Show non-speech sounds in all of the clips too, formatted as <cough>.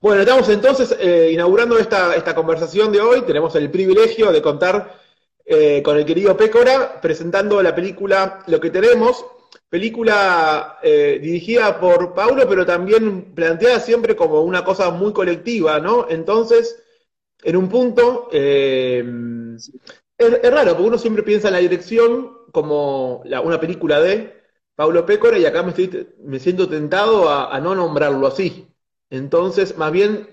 Bueno, estamos entonces eh, inaugurando esta, esta conversación de hoy. Tenemos el privilegio de contar eh, con el querido Pécora presentando la película Lo que tenemos, película eh, dirigida por Paulo, pero también planteada siempre como una cosa muy colectiva, ¿no? Entonces, en un punto, es, es, raro, porque uno siempre piensa en la dirección como una película de Paulo Pécora y acá me, estoy, me siento tentado a no nombrarlo así. Entonces, más bien,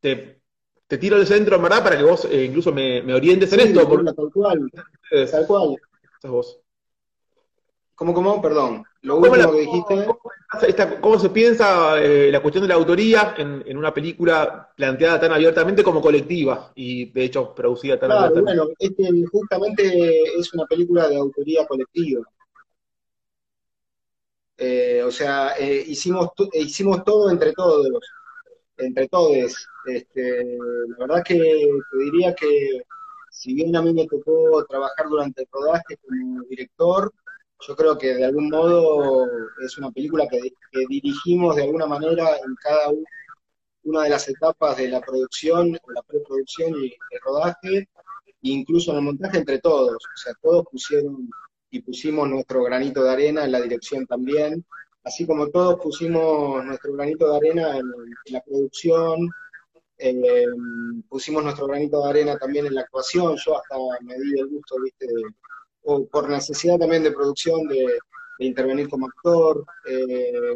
te, te tiro el centro, en verdad, para que vos eh, incluso me, me, orientes en esto. Por... Tal cual, tal cual. Sos vos. ¿Cómo, cómo? Perdón. Lo último la, que dijiste. ¿cómo, esta, ¿Cómo, se piensa eh, la cuestión de la autoría en, en, una película planteada tan abiertamente como colectiva y, de hecho, producida tan claro, abiertamente? Bueno, este justamente es una película de autoría colectiva. Eh, o sea, eh, hicimos, hicimos todo entre todos entre todos. Este, la verdad que te diría que si bien a mí me tocó trabajar durante el rodaje como director, yo creo que de algún modo es una película que, dirigimos de alguna manera en cada una de las etapas de la producción, la preproducción y el rodaje, e incluso en el montaje entre todos. O sea, todos pusieron y pusimos nuestro granito de arena en la dirección también, así como todos pusimos nuestro granito de arena en, en la producción, eh, pusimos nuestro granito de arena también en la actuación, yo hasta me di el gusto, viste, de, o por necesidad también de producción, de, de intervenir como actor, eh,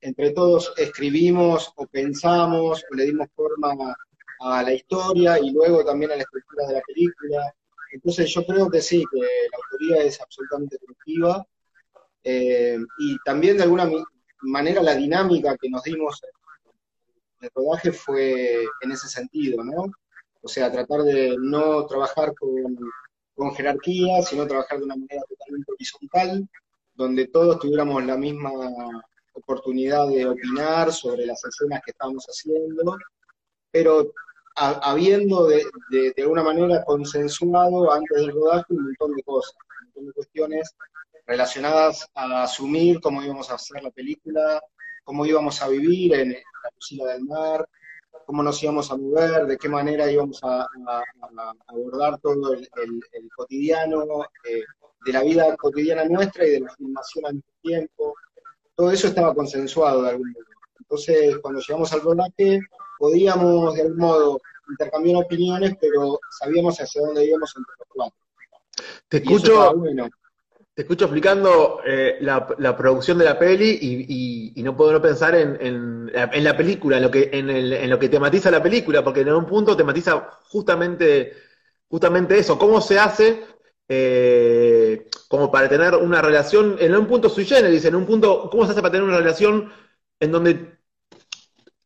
entre todos escribimos o pensamos o le dimos forma a la historia y luego también a la estructura de la película. Entonces yo creo que sí, que la autoría es absolutamente colectiva eh, y también de alguna manera la dinámica que nos dimos en el rodaje fue en ese sentido, ¿no? O sea, tratar de no trabajar con, con jerarquía, sino trabajar de una manera totalmente horizontal, donde todos tuviéramos la misma oportunidad de opinar sobre las escenas que estábamos haciendo, pero a, habiendo de, de, de, alguna manera consensuado antes del rodaje un montón de cosas, un montón de cuestiones relacionadas a asumir cómo íbamos a hacer la película, cómo íbamos a vivir en la cocina del mar, cómo nos íbamos a mover, de qué manera íbamos a, a, a abordar todo el, el, el cotidiano, eh, de la vida cotidiana nuestra y de la filmación al mismo tiempo. Todo eso estaba consensuado de algún modo. Entonces, cuando llegamos al rodaje, podíamos de algún modo intercambiar opiniones, pero sabíamos hacia dónde íbamos entre los cuatro. Te escucho, bueno. Te escucho explicando eh, la, producción de la peli y, no puedo no pensar en, la película, en lo, que, en lo que tematiza la película, porque en un punto tematiza justamente, justamente eso, cómo se hace eh, como para tener una relación, en un punto sui generis, en un punto, ¿cómo se hace para tener una relación en donde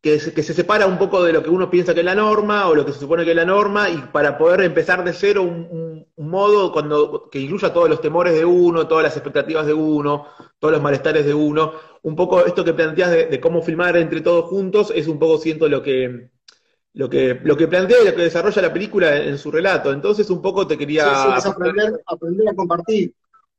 que se, que se, separa un poco de lo que uno piensa que es la norma o lo que se supone que es la norma y para poder empezar de cero un, un, un modo cuando, que incluya todos los temores de uno, todas las expectativas de uno, todos los malestares de uno. Un poco esto que planteas de, de cómo filmar entre todos juntos es un poco, siento, lo que, lo que, lo que plantea y lo que desarrolla la película en, en su relato. Entonces, un poco te quería. Sí, sí, es aprender, aprender, a compartir.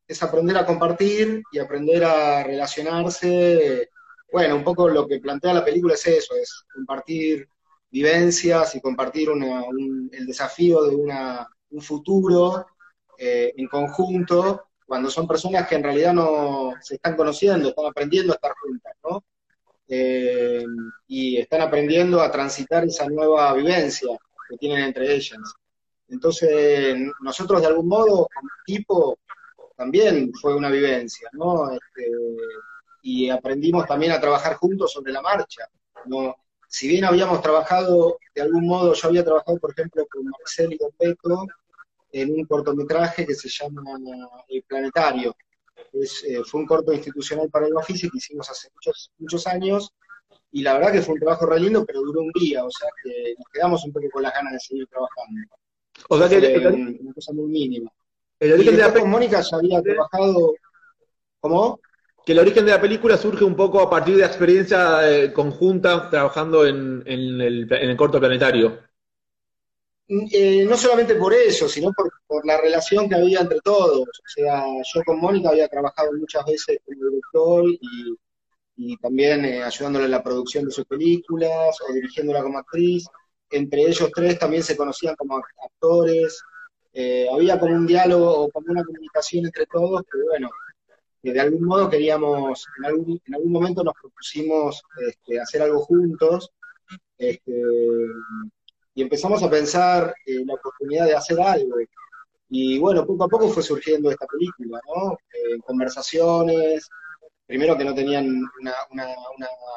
Es aprender a compartir y aprender a relacionarse. Bueno, un poco lo que plantea la película es eso: es compartir vivencias y compartir el desafío de un futuro eh, en conjunto, cuando son personas que en realidad no se están conociendo, están aprendiendo a estar juntas, ¿no? eh, y están aprendiendo a transitar esa nueva vivencia que tienen entre ellas. Entonces, nosotros de algún modo, como equipo, también fue una vivencia, ¿no? Este, y aprendimos también a trabajar juntos sobre la marcha, ¿no? Si bien habíamos trabajado, de algún modo, yo había trabajado, por ejemplo, con Marcel y con en un cortometraje que se llama El Planetario, es, eh, fue un corto institucional para el oficio que hicimos hace muchos, muchos años, y la verdad que fue un trabajo re lindo, pero duró un día, o sea que nos quedamos un poco con las ganas de seguir trabajando. O sea que el, el, una cosa muy mínima. El origen y de la con Mónica ya había trabajado, ¿cómo? Que el origen de la película surge un poco a partir de la experiencia eh, conjunta trabajando en, el, corto planetario. Eh, no solamente por eso, sino por, la relación que había entre todos. O sea, yo con Mónica había trabajado muchas veces como director y, y también eh, ayudándole en la producción de sus películas o dirigiéndola como actriz. Entre ellos tres también se conocían como actores. Eh, había como un diálogo o como una comunicación entre todos que, bueno, de algún modo queríamos, en algún, en algún momento nos propusimos este, hacer algo juntos. Este, y empezamos a pensar en la oportunidad de hacer algo. Y bueno, poco a poco fue surgiendo esta película, ¿no? En conversaciones, primero que no tenían una,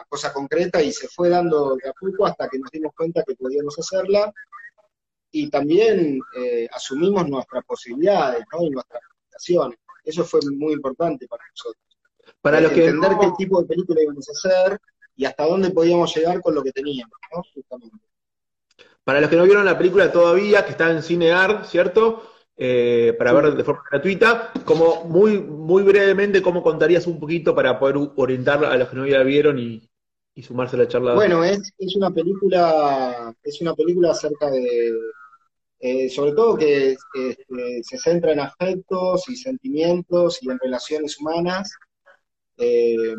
cosa concreta y se fue dando de a poco hasta que nos dimos cuenta que podíamos hacerla. Y también eh, asumimos nuestras posibilidades, ¿no? Y nuestras limitaciones. Eso fue muy importante para nosotros. Para los que entender qué tipo de película íbamos a hacer y hasta dónde podíamos llegar con lo que teníamos, ¿no? Justamente. Para los que no vieron la película todavía, que está en Cinear, ¿cierto? Eh, para ver de forma gratuita, como muy, muy brevemente, ¿cómo contarías un poquito para poder orientar a los que no la vieron y, sumarse a la charla? Bueno, es, es una película, es una película acerca de, eh, sobre todo que este, se centra en afectos y sentimientos y en relaciones humanas, eh,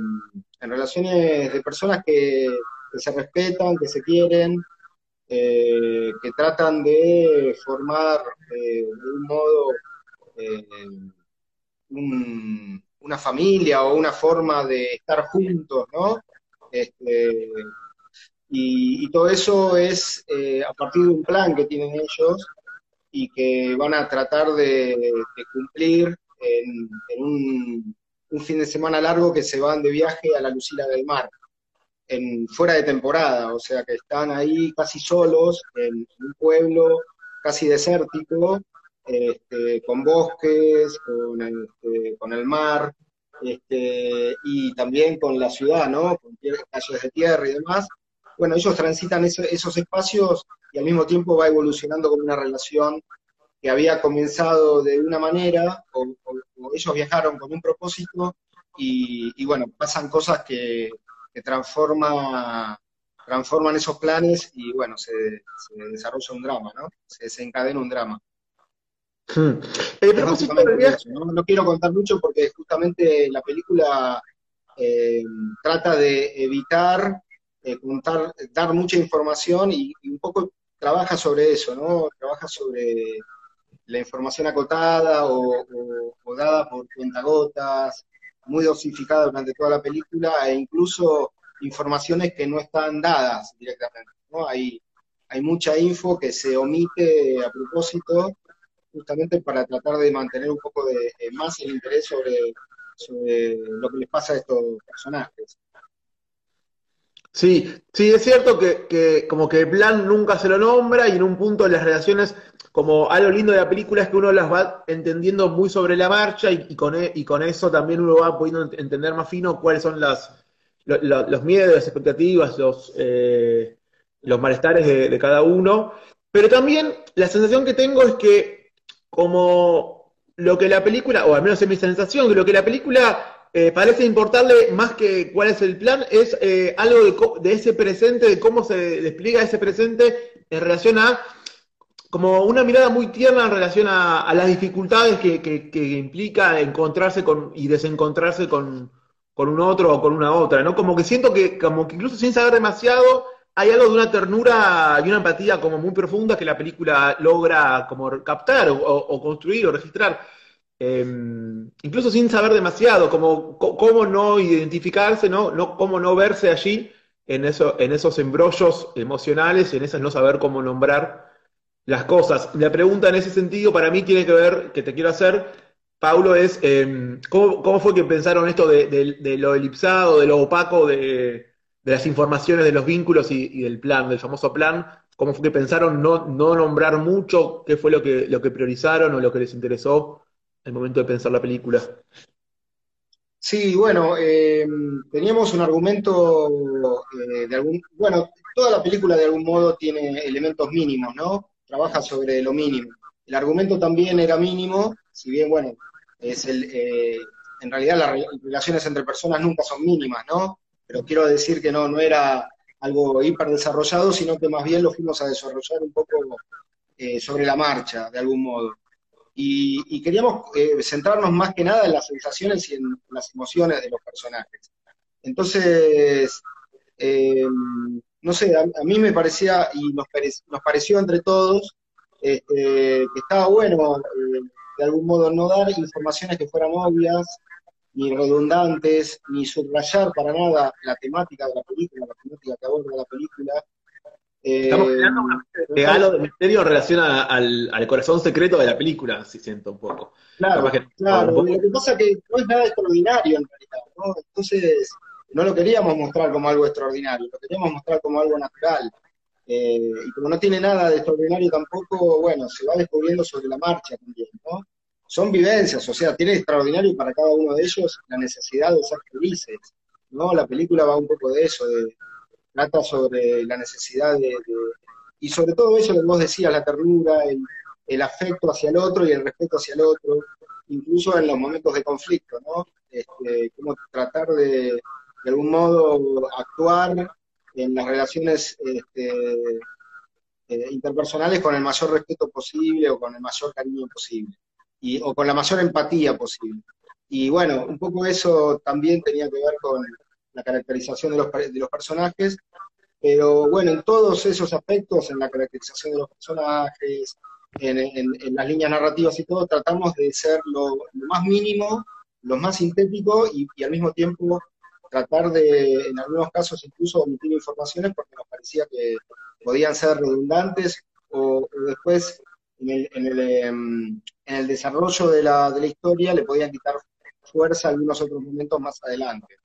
en relaciones de personas que, se respetan, que se quieren, eh, que tratan de formar de un modo eh, una familia o una forma de estar juntos, ¿no? Este, y, todo eso es a partir de un plan que tienen ellos y que van a tratar de, cumplir en, un, fin de semana largo que se van de viaje a la Lucila del Mar en, fuera de temporada, o sea que están ahí casi solos en, un pueblo casi desértico, este, con bosques, con, este, con el mar, este, y también con la ciudad, ¿no? Con calles de tierra y demás. Bueno, ellos transitan esos espacios y al mismo tiempo va evolucionando como una relación que había comenzado de una manera, o, ellos viajaron con un propósito, y, y bueno, pasan cosas que, que transforma, transforman esos planes y bueno, se, desarrolla un drama, ¿no? Se desencadena un drama. Hmm. ¿no? quiero contar mucho porque justamente la película eh, trata de evitar eh, contar, dar mucha información y, un poco trabaja sobre eso, ¿no? Trabaja sobre la información acotada o, o dada por cuentagotas, muy dosificada durante toda la película e incluso informaciones que no están dadas directamente. ¿no? Hay, hay mucha info que se omite a propósito justamente para tratar de mantener un poco de, más el interés sobre, lo que les pasa a estos personajes. Sí, sí, es cierto que, que, como que plan nunca se lo nombra y en un punto las relaciones como algo lindo de la película es que uno las va entendiendo muy sobre la marcha y, con, e, y con eso también uno va pudiendo entender más fino cuáles son las, los miedos, las expectativas, los, eh, los malestares de, cada uno. Pero también la sensación que tengo es que como lo que la película, o al menos es mi sensación, que lo que la película eh, parece importarle más que cuál es el plan, es eh, algo de, ese presente, de cómo se despliega ese presente en relación a como una mirada muy tierna en relación a, las dificultades que, implica encontrarse con y desencontrarse con, un otro o con una otra, ¿no? Como que siento que, como que incluso sin saber demasiado, hay algo de una ternura y una empatía como muy profunda que la película logra como captar o, construir o registrar. Em, incluso sin saber demasiado, como cómo no identificarse, ¿no? no cómo no verse allí en, eso, en esos embrollos emocionales, en esas no saber cómo nombrar las cosas. La pregunta en ese sentido para mí tiene que ver, que te quiero hacer, Paulo, es em, ¿cómo, fue que pensaron esto de, lo elipsado, de lo opaco, de, las informaciones, de los vínculos y, del plan, del famoso plan? ¿Cómo fue que pensaron no, nombrar mucho? ¿Qué fue lo que, lo que priorizaron o lo que les interesó el momento de pensar la película? Sí, bueno, em, teníamos un argumento eh, de algún, bueno, toda la película de algún modo tiene elementos mínimos, ¿no? trabaja sobre lo mínimo. El argumento también era mínimo, si bien, bueno, es el, eh, en realidad las relaciones entre personas nunca son mínimas, ¿no? Pero quiero decir que no, no era algo hiper desarrollado, sino que más bien lo fuimos a desarrollar un poco eh, sobre la marcha, de algún modo. Y, y queríamos eh, centrarnos más que nada en las sensaciones y en las emociones de los personajes. Entonces, eh, no sé, a, mí me parecía, y nos, nos pareció entre todos, este, que estaba bueno eh, de algún modo no dar informaciones que fueran obvias, ni redundantes, ni subrayar para nada la temática de la película, la temática que aborda la película. Estamos eh, creando un regalo de misterio en relación al, corazón secreto de la película, si siento un poco. Claro, claro. Lo que pasa es que no es nada extraordinario en realidad, ¿no? Entonces, no lo queríamos mostrar como algo extraordinario, lo queríamos mostrar como algo natural. Eh, y como no tiene nada de extraordinario tampoco, bueno, se va descubriendo sobre la marcha también, ¿no? Son vivencias, o sea, tiene extraordinario para cada uno de ellos la necesidad de ser felices, ¿no? La película va un poco de eso, de, trata sobre la necesidad de, y sobre todo eso que vos decías, la ternura, el, el, afecto hacia el otro y el respeto hacia el otro, incluso en los momentos de conflicto, ¿no? Este, cómo tratar de, de algún modo actuar en las relaciones este, eh, interpersonales con el mayor respeto posible o con el mayor cariño posible, y, o con la mayor empatía posible. Y bueno, un poco eso también tenía que ver con la caracterización de los, de los personajes, pero bueno, en todos esos aspectos, en la caracterización de los personajes, en, las líneas narrativas y todo, tratamos de ser lo, más mínimo, lo más sintético y, y, al mismo tiempo tratar de, en algunos casos, incluso omitir informaciones porque nos parecía que podían ser redundantes o, después en el, en, el, em, en el, desarrollo de la, de la historia le podían quitar fuerza a algunos otros momentos más adelante.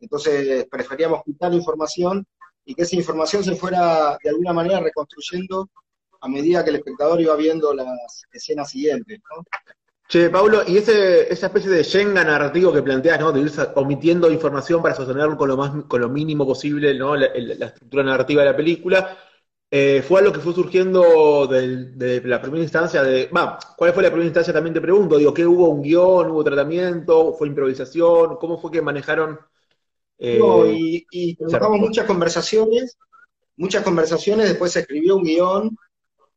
Entonces preferíamos quitar información y que esa información se fuera de alguna manera reconstruyendo a medida que el espectador iba viendo las escenas siguientes. ¿no? Che, Paulo, y esa especie de Shenga narrativo que planteas, ¿no? De ir omitiendo información para sostenerlo con lo más, con lo mínimo posible, ¿no? La, estructura narrativa de la película, eh, fue algo que fue surgiendo de la primera instancia de. Va, ¿cuál fue la primera instancia? También te pregunto, digo, ¿qué hubo un guion, hubo tratamiento, fue improvisación? ¿Cómo fue que manejaron? Eh, no, y, y trabajamos muchas conversaciones, muchas conversaciones, después se escribió un guion,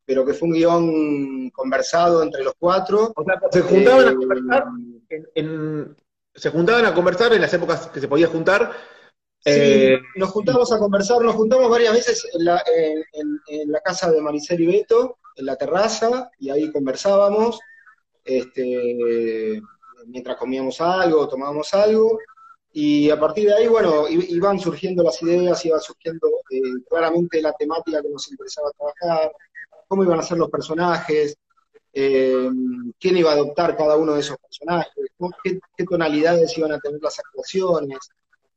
pero que fue un guion conversado entre los cuatro. O sea, se juntaban a eh, conversar en, se juntaban a conversar en las épocas que se podía juntar. Sí, eh, nos juntamos a conversar, nos juntamos varias veces en la, en, la casa de Maricel y Beto, en la terraza, y ahí conversábamos, este, mientras comíamos algo, tomábamos algo, y a partir de ahí, bueno, iban surgiendo las ideas, iba surgiendo eh, claramente la temática que nos interesaba trabajar, cómo iban a ser los personajes, eh, quién iba a adoptar cada uno de esos personajes, qué, tonalidades iban a tener las actuaciones,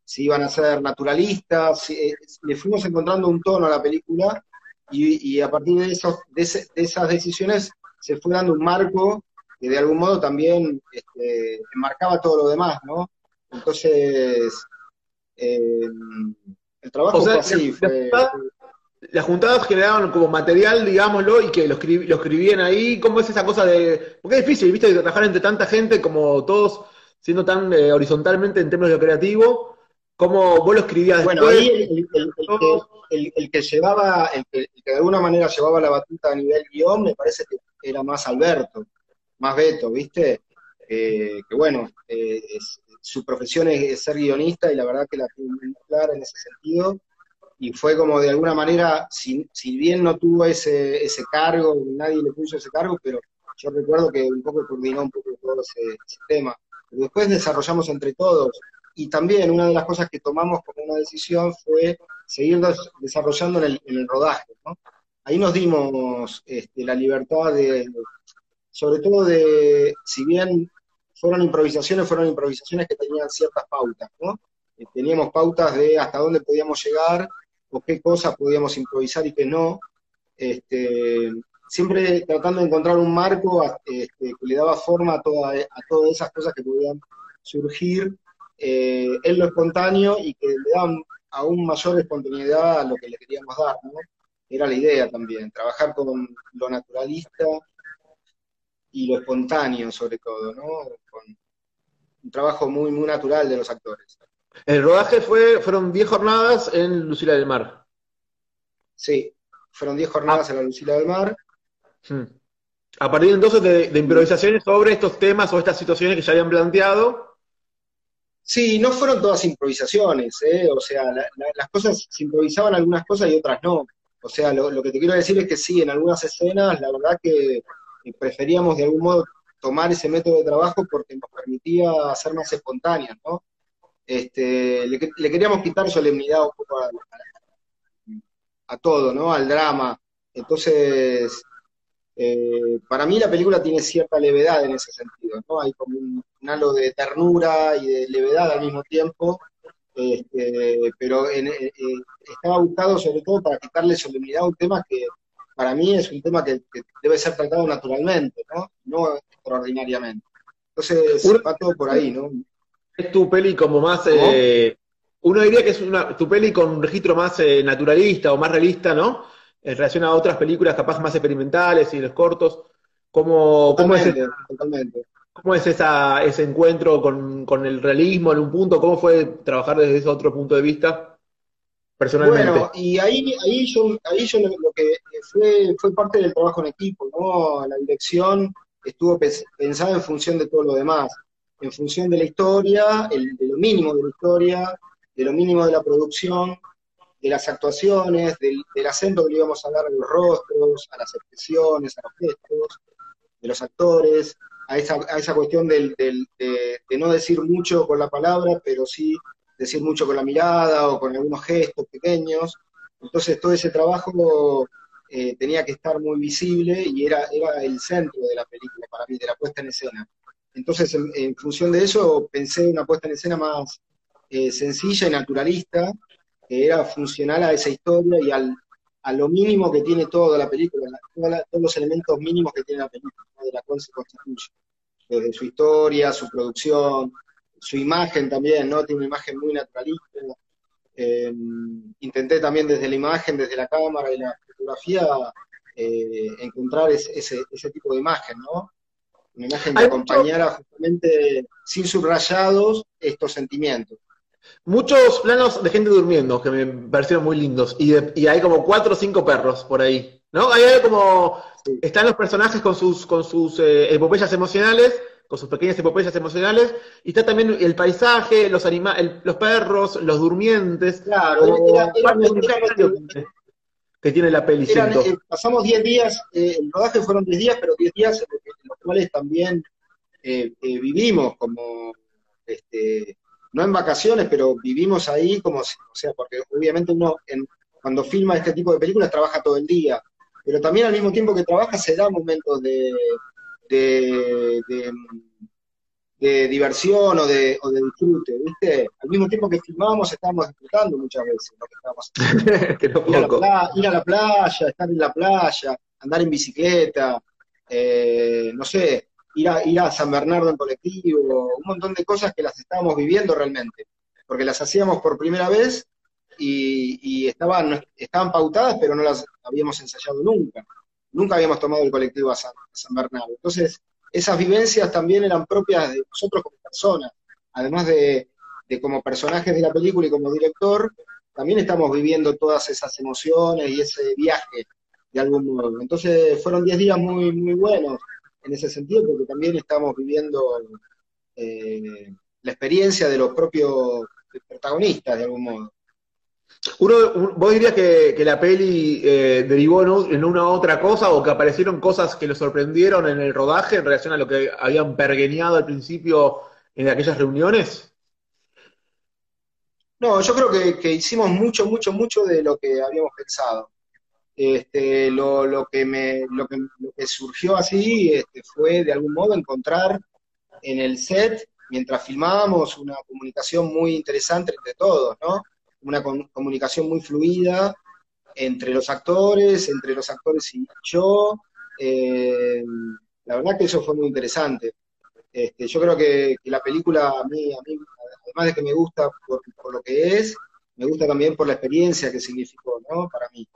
si iban a ser naturalistas, eh, le fuimos encontrando un tono a la película y, a partir de, esos, de, esas decisiones se fue dando un marco que de algún modo también este, enmarcaba todo lo demás, ¿no? Entonces, eh, el trabajo fue así, fue, las juntadas generaban como material, digámoslo, y que lo, lo escribían ahí. ¿Cómo es esa cosa de.? Porque es difícil, ¿viste? De trabajar entre tanta gente, como todos siendo tan eh, horizontalmente en términos de lo creativo. ¿Cómo vos lo escribías Bueno, ahí el, que, llevaba, el que, de alguna manera llevaba la batuta a nivel guion, me parece que era más Alberto, más Beto, ¿viste? Eh, que bueno, eh, su profesión es, ser guionista y la verdad que la tiene muy clara en ese sentido y fue como de alguna manera, si, si bien no tuvo ese, ese cargo, nadie le puso ese cargo, pero yo recuerdo que un poco coordinó un poco todo ese, tema. después desarrollamos entre todos, y también una de las cosas que tomamos como una decisión fue seguir desarrollando en el, rodaje. Ahí nos dimos este, la libertad de, sobre todo de, si bien fueron improvisaciones, fueron improvisaciones que tenían ciertas pautas, ¿no? Eh, teníamos pautas de hasta dónde podíamos llegar o qué cosas podíamos improvisar y qué no. Este, siempre tratando de encontrar un marco este, que le daba forma a, todas esas cosas que podían surgir eh, en lo espontáneo y que le daban aún mayor espontaneidad a lo que le queríamos dar, ¿no? Era la idea también, trabajar con lo naturalista y lo espontáneo sobre todo, ¿no? Con un trabajo muy, muy natural de los actores. El rodaje fue, fueron 10 jornadas en Lucila del Mar. Sí, fueron 10 jornadas ah. en la Lucila del Mar. Hmm. A partir entonces de, improvisaciones sobre estos temas o estas situaciones que ya habían planteado. Sí, no fueron todas improvisaciones, ¿eh? o sea, las cosas se improvisaban algunas cosas y otras no. O sea, lo, que te quiero decir es que sí, en algunas escenas, la verdad que preferíamos de algún modo tomar ese método de trabajo porque nos permitía ser más espontáneos, ¿no? Este, le, queríamos quitar solemnidad un poco a, todo, ¿no? Al drama. Entonces, eh, para mí la película tiene cierta levedad en ese sentido, ¿no? Hay como un, halo de ternura y de levedad al mismo tiempo, este, pero en, eh, eh, estaba buscado sobre todo para quitarle solemnidad a un tema que para mí es un tema que, debe ser tratado naturalmente, ¿no? No extraordinariamente. Entonces, va todo por ahí, ¿no? Es tu peli como más... Eh, uno diría que es una, tu peli con un registro más eh, naturalista o más realista, ¿no? En relación a otras películas capaz más experimentales y los cortos. ¿Cómo, cómo es, ¿cómo es esa, ese encuentro con, con el realismo en un punto? ¿Cómo fue trabajar desde ese otro punto de vista? Personalmente. Bueno, y ahí, ahí yo, ahí yo lo, que fue, fue parte del trabajo en equipo, ¿no? La dirección estuvo pensada en función de todo lo demás, en función de la historia, el, de lo mínimo de la historia, de lo mínimo de la producción, de las actuaciones, del, acento que le íbamos a dar a los rostros, a las expresiones, a los gestos, de los actores, a esa, a esa cuestión del, de, de no decir mucho con la palabra, pero sí decir mucho con la mirada o con algunos gestos pequeños. Entonces todo ese trabajo eh, tenía que estar muy visible y era, era el centro de la película para mí, de la puesta en escena. Entonces, en, función de eso, pensé una puesta en escena más eh, sencilla y naturalista, que era funcional a esa historia y al, a lo mínimo que tiene toda la película, todos los elementos mínimos que tiene la película, de la cual se constituye. Desde su historia, su producción, su imagen también, ¿no? Tiene una imagen muy naturalista. Eh, intenté también desde la imagen, desde la cámara y la fotografía, eh, encontrar ese, ese, tipo de imagen, ¿no? Una imagen que acompañara justamente sin subrayados estos sentimientos. Muchos planos de gente durmiendo que me parecieron muy lindos y, y hay como cuatro o cinco perros por ahí, ¿no? Hay como están los personajes con sus con sus eh, epopeyas emocionales con sus pequeñas epopeyas emocionales, y está también el paisaje, los animales, los perros, los durmientes. Claro, era, que tiene la peli. Eh, pasamos 10 días, eh, el rodaje fueron 10 días, pero 10 días en los cuales también eh, vivimos como, este, no en vacaciones, pero vivimos ahí como, o sea, porque obviamente uno cuando filma este tipo de películas trabaja todo el día, pero también al mismo tiempo que trabaja se da momentos de, de, de, diversión o de, o de disfrute, ¿viste? Al mismo tiempo que filmábamos estábamos disfrutando muchas veces lo que estábamos <laughs> ir, a la ir, a la playa, estar en la playa, andar en bicicleta, eh, no sé, ir a, ir a San Bernardo en colectivo, un montón de cosas que las estábamos viviendo realmente, porque las hacíamos por primera vez y, y estaban, estaban pautadas, pero no las habíamos ensayado nunca nunca habíamos tomado el colectivo a San, Bernardo. Entonces, esas vivencias también eran propias de nosotros como personas, además de, como personajes de la película y como director, también estamos viviendo todas esas emociones y ese viaje de algún modo. Entonces fueron 10 días muy, muy buenos en ese sentido, porque también estamos viviendo eh, la experiencia de los propios protagonistas de algún modo. Uno, ¿Vos dirías que, la peli eh, derivó en una otra cosa o que aparecieron cosas que lo sorprendieron en el rodaje en relación a lo que habían pergueñado al principio en aquellas reuniones? No, yo creo que, hicimos mucho, mucho, mucho de lo que habíamos pensado. Este, lo, que me, lo, que, surgió así este, fue de algún modo encontrar en el set, mientras filmábamos, una comunicación muy interesante entre todos, ¿no? Una comunicación muy fluida entre los actores, entre los actores y yo. Eh, la verdad que eso fue muy interesante. Este, yo creo que, la película a mí, a mí, además de que me gusta por, lo que es, me gusta también por la experiencia que significó, ¿no? Para mí.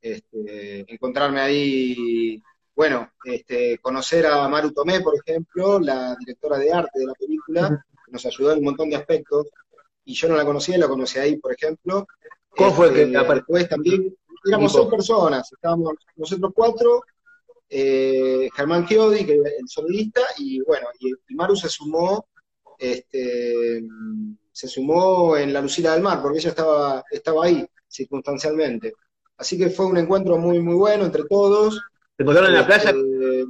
Este, encontrarme ahí, bueno, este, conocer a Maru Tomé, por ejemplo, la directora de arte de la película, nos ayudó en un montón de aspectos, y yo no la conocía, la conocí ahí, por ejemplo. ¿Cómo fue que este, Después también, éramos seis personas, estábamos nosotros cuatro, eh, Germán Chiodi, que es el sonidista, y bueno, y, Maru se sumó este, se sumó en la Lucila del Mar, porque ella estaba, estaba ahí circunstancialmente. Así que fue un encuentro muy, muy bueno entre todos. ¿Se encontraron en la playa este,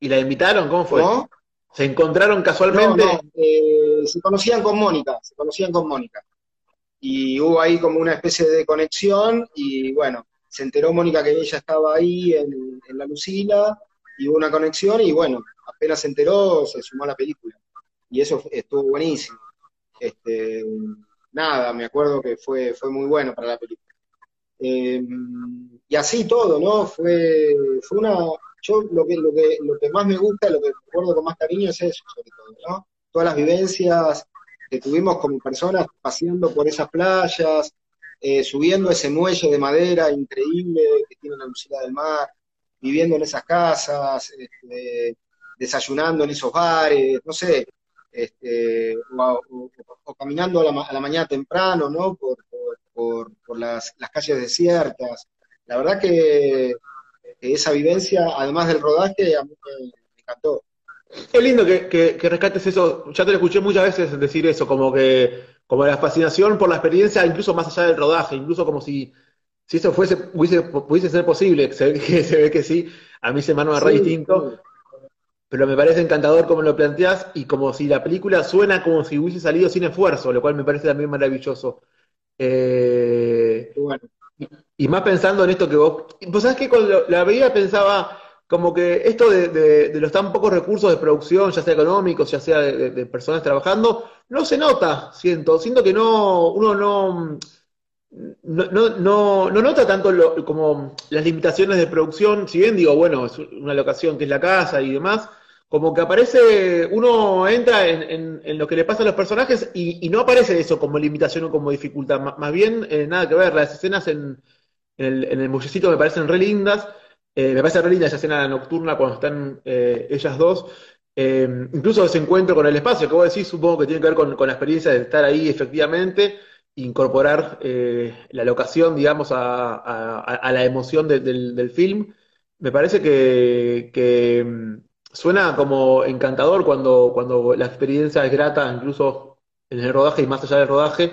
y la invitaron? ¿Cómo fue? ¿Se encontraron casualmente? Eh, se conocían con Mónica, se conocían con Mónica. Y hubo ahí como una especie de conexión y bueno, se enteró Mónica que ella estaba ahí en, la Lucila y hubo una conexión y bueno, apenas se enteró, se sumó a la película. Y eso estuvo buenísimo. Este, nada, me acuerdo que fue, fue muy bueno para la película. Em, y así todo, ¿no? Fue, fue una. Yo lo que, lo, que, lo que más me gusta, lo que recuerdo con más cariño es eso, sobre todo, ¿no? Todas las vivencias que tuvimos como personas paseando por esas playas, eh, subiendo ese muelle de madera increíble que tiene la Lucila del Mar, viviendo en esas casas, este, desayunando en esos bares, no sé, este, o, caminando a la, mañana temprano, ¿no? Por, por, las, calles desiertas. La verdad que, esa vivencia, además del rodaje, a mí me, encantó. Es lindo que, que, rescates eso, ya te lo escuché muchas veces decir eso, como que como la fascinación por la experiencia, incluso más allá del rodaje, incluso como si, si eso fuese, pudiese, ser posible, se ve, que, <laughs> se ve que sí, a mí se me re distinto, pero me parece encantador como lo planteas y como si la película suena como si hubiese salido sin esfuerzo, lo cual me parece también maravilloso. Eh, y, más pensando en esto que vos, vos sabés que cuando la veía pensaba como que esto de, los tan pocos recursos de producción, ya sea económicos, ya sea de, personas trabajando, no se nota, siento. Siento que no, uno no, no, no, no, nota tanto como las limitaciones de producción, si bien digo, bueno, es una locación que es la casa y demás, como que aparece, uno entra en, lo que le pasa a los personajes y, no aparece eso como limitación o como dificultad, más bien eh, nada que ver, las escenas en, el, en el mullecito me parecen re lindas, eh, me parece re linda esa escena nocturna cuando están eh, ellas dos. Incluso ese encuentro con el espacio, que vos decís, supongo que tiene que ver con, la experiencia de estar ahí efectivamente, incorporar la locación, digamos, a, la emoción del, film. Me parece que, suena como encantador cuando, cuando la experiencia es grata, incluso en el rodaje y más allá del rodaje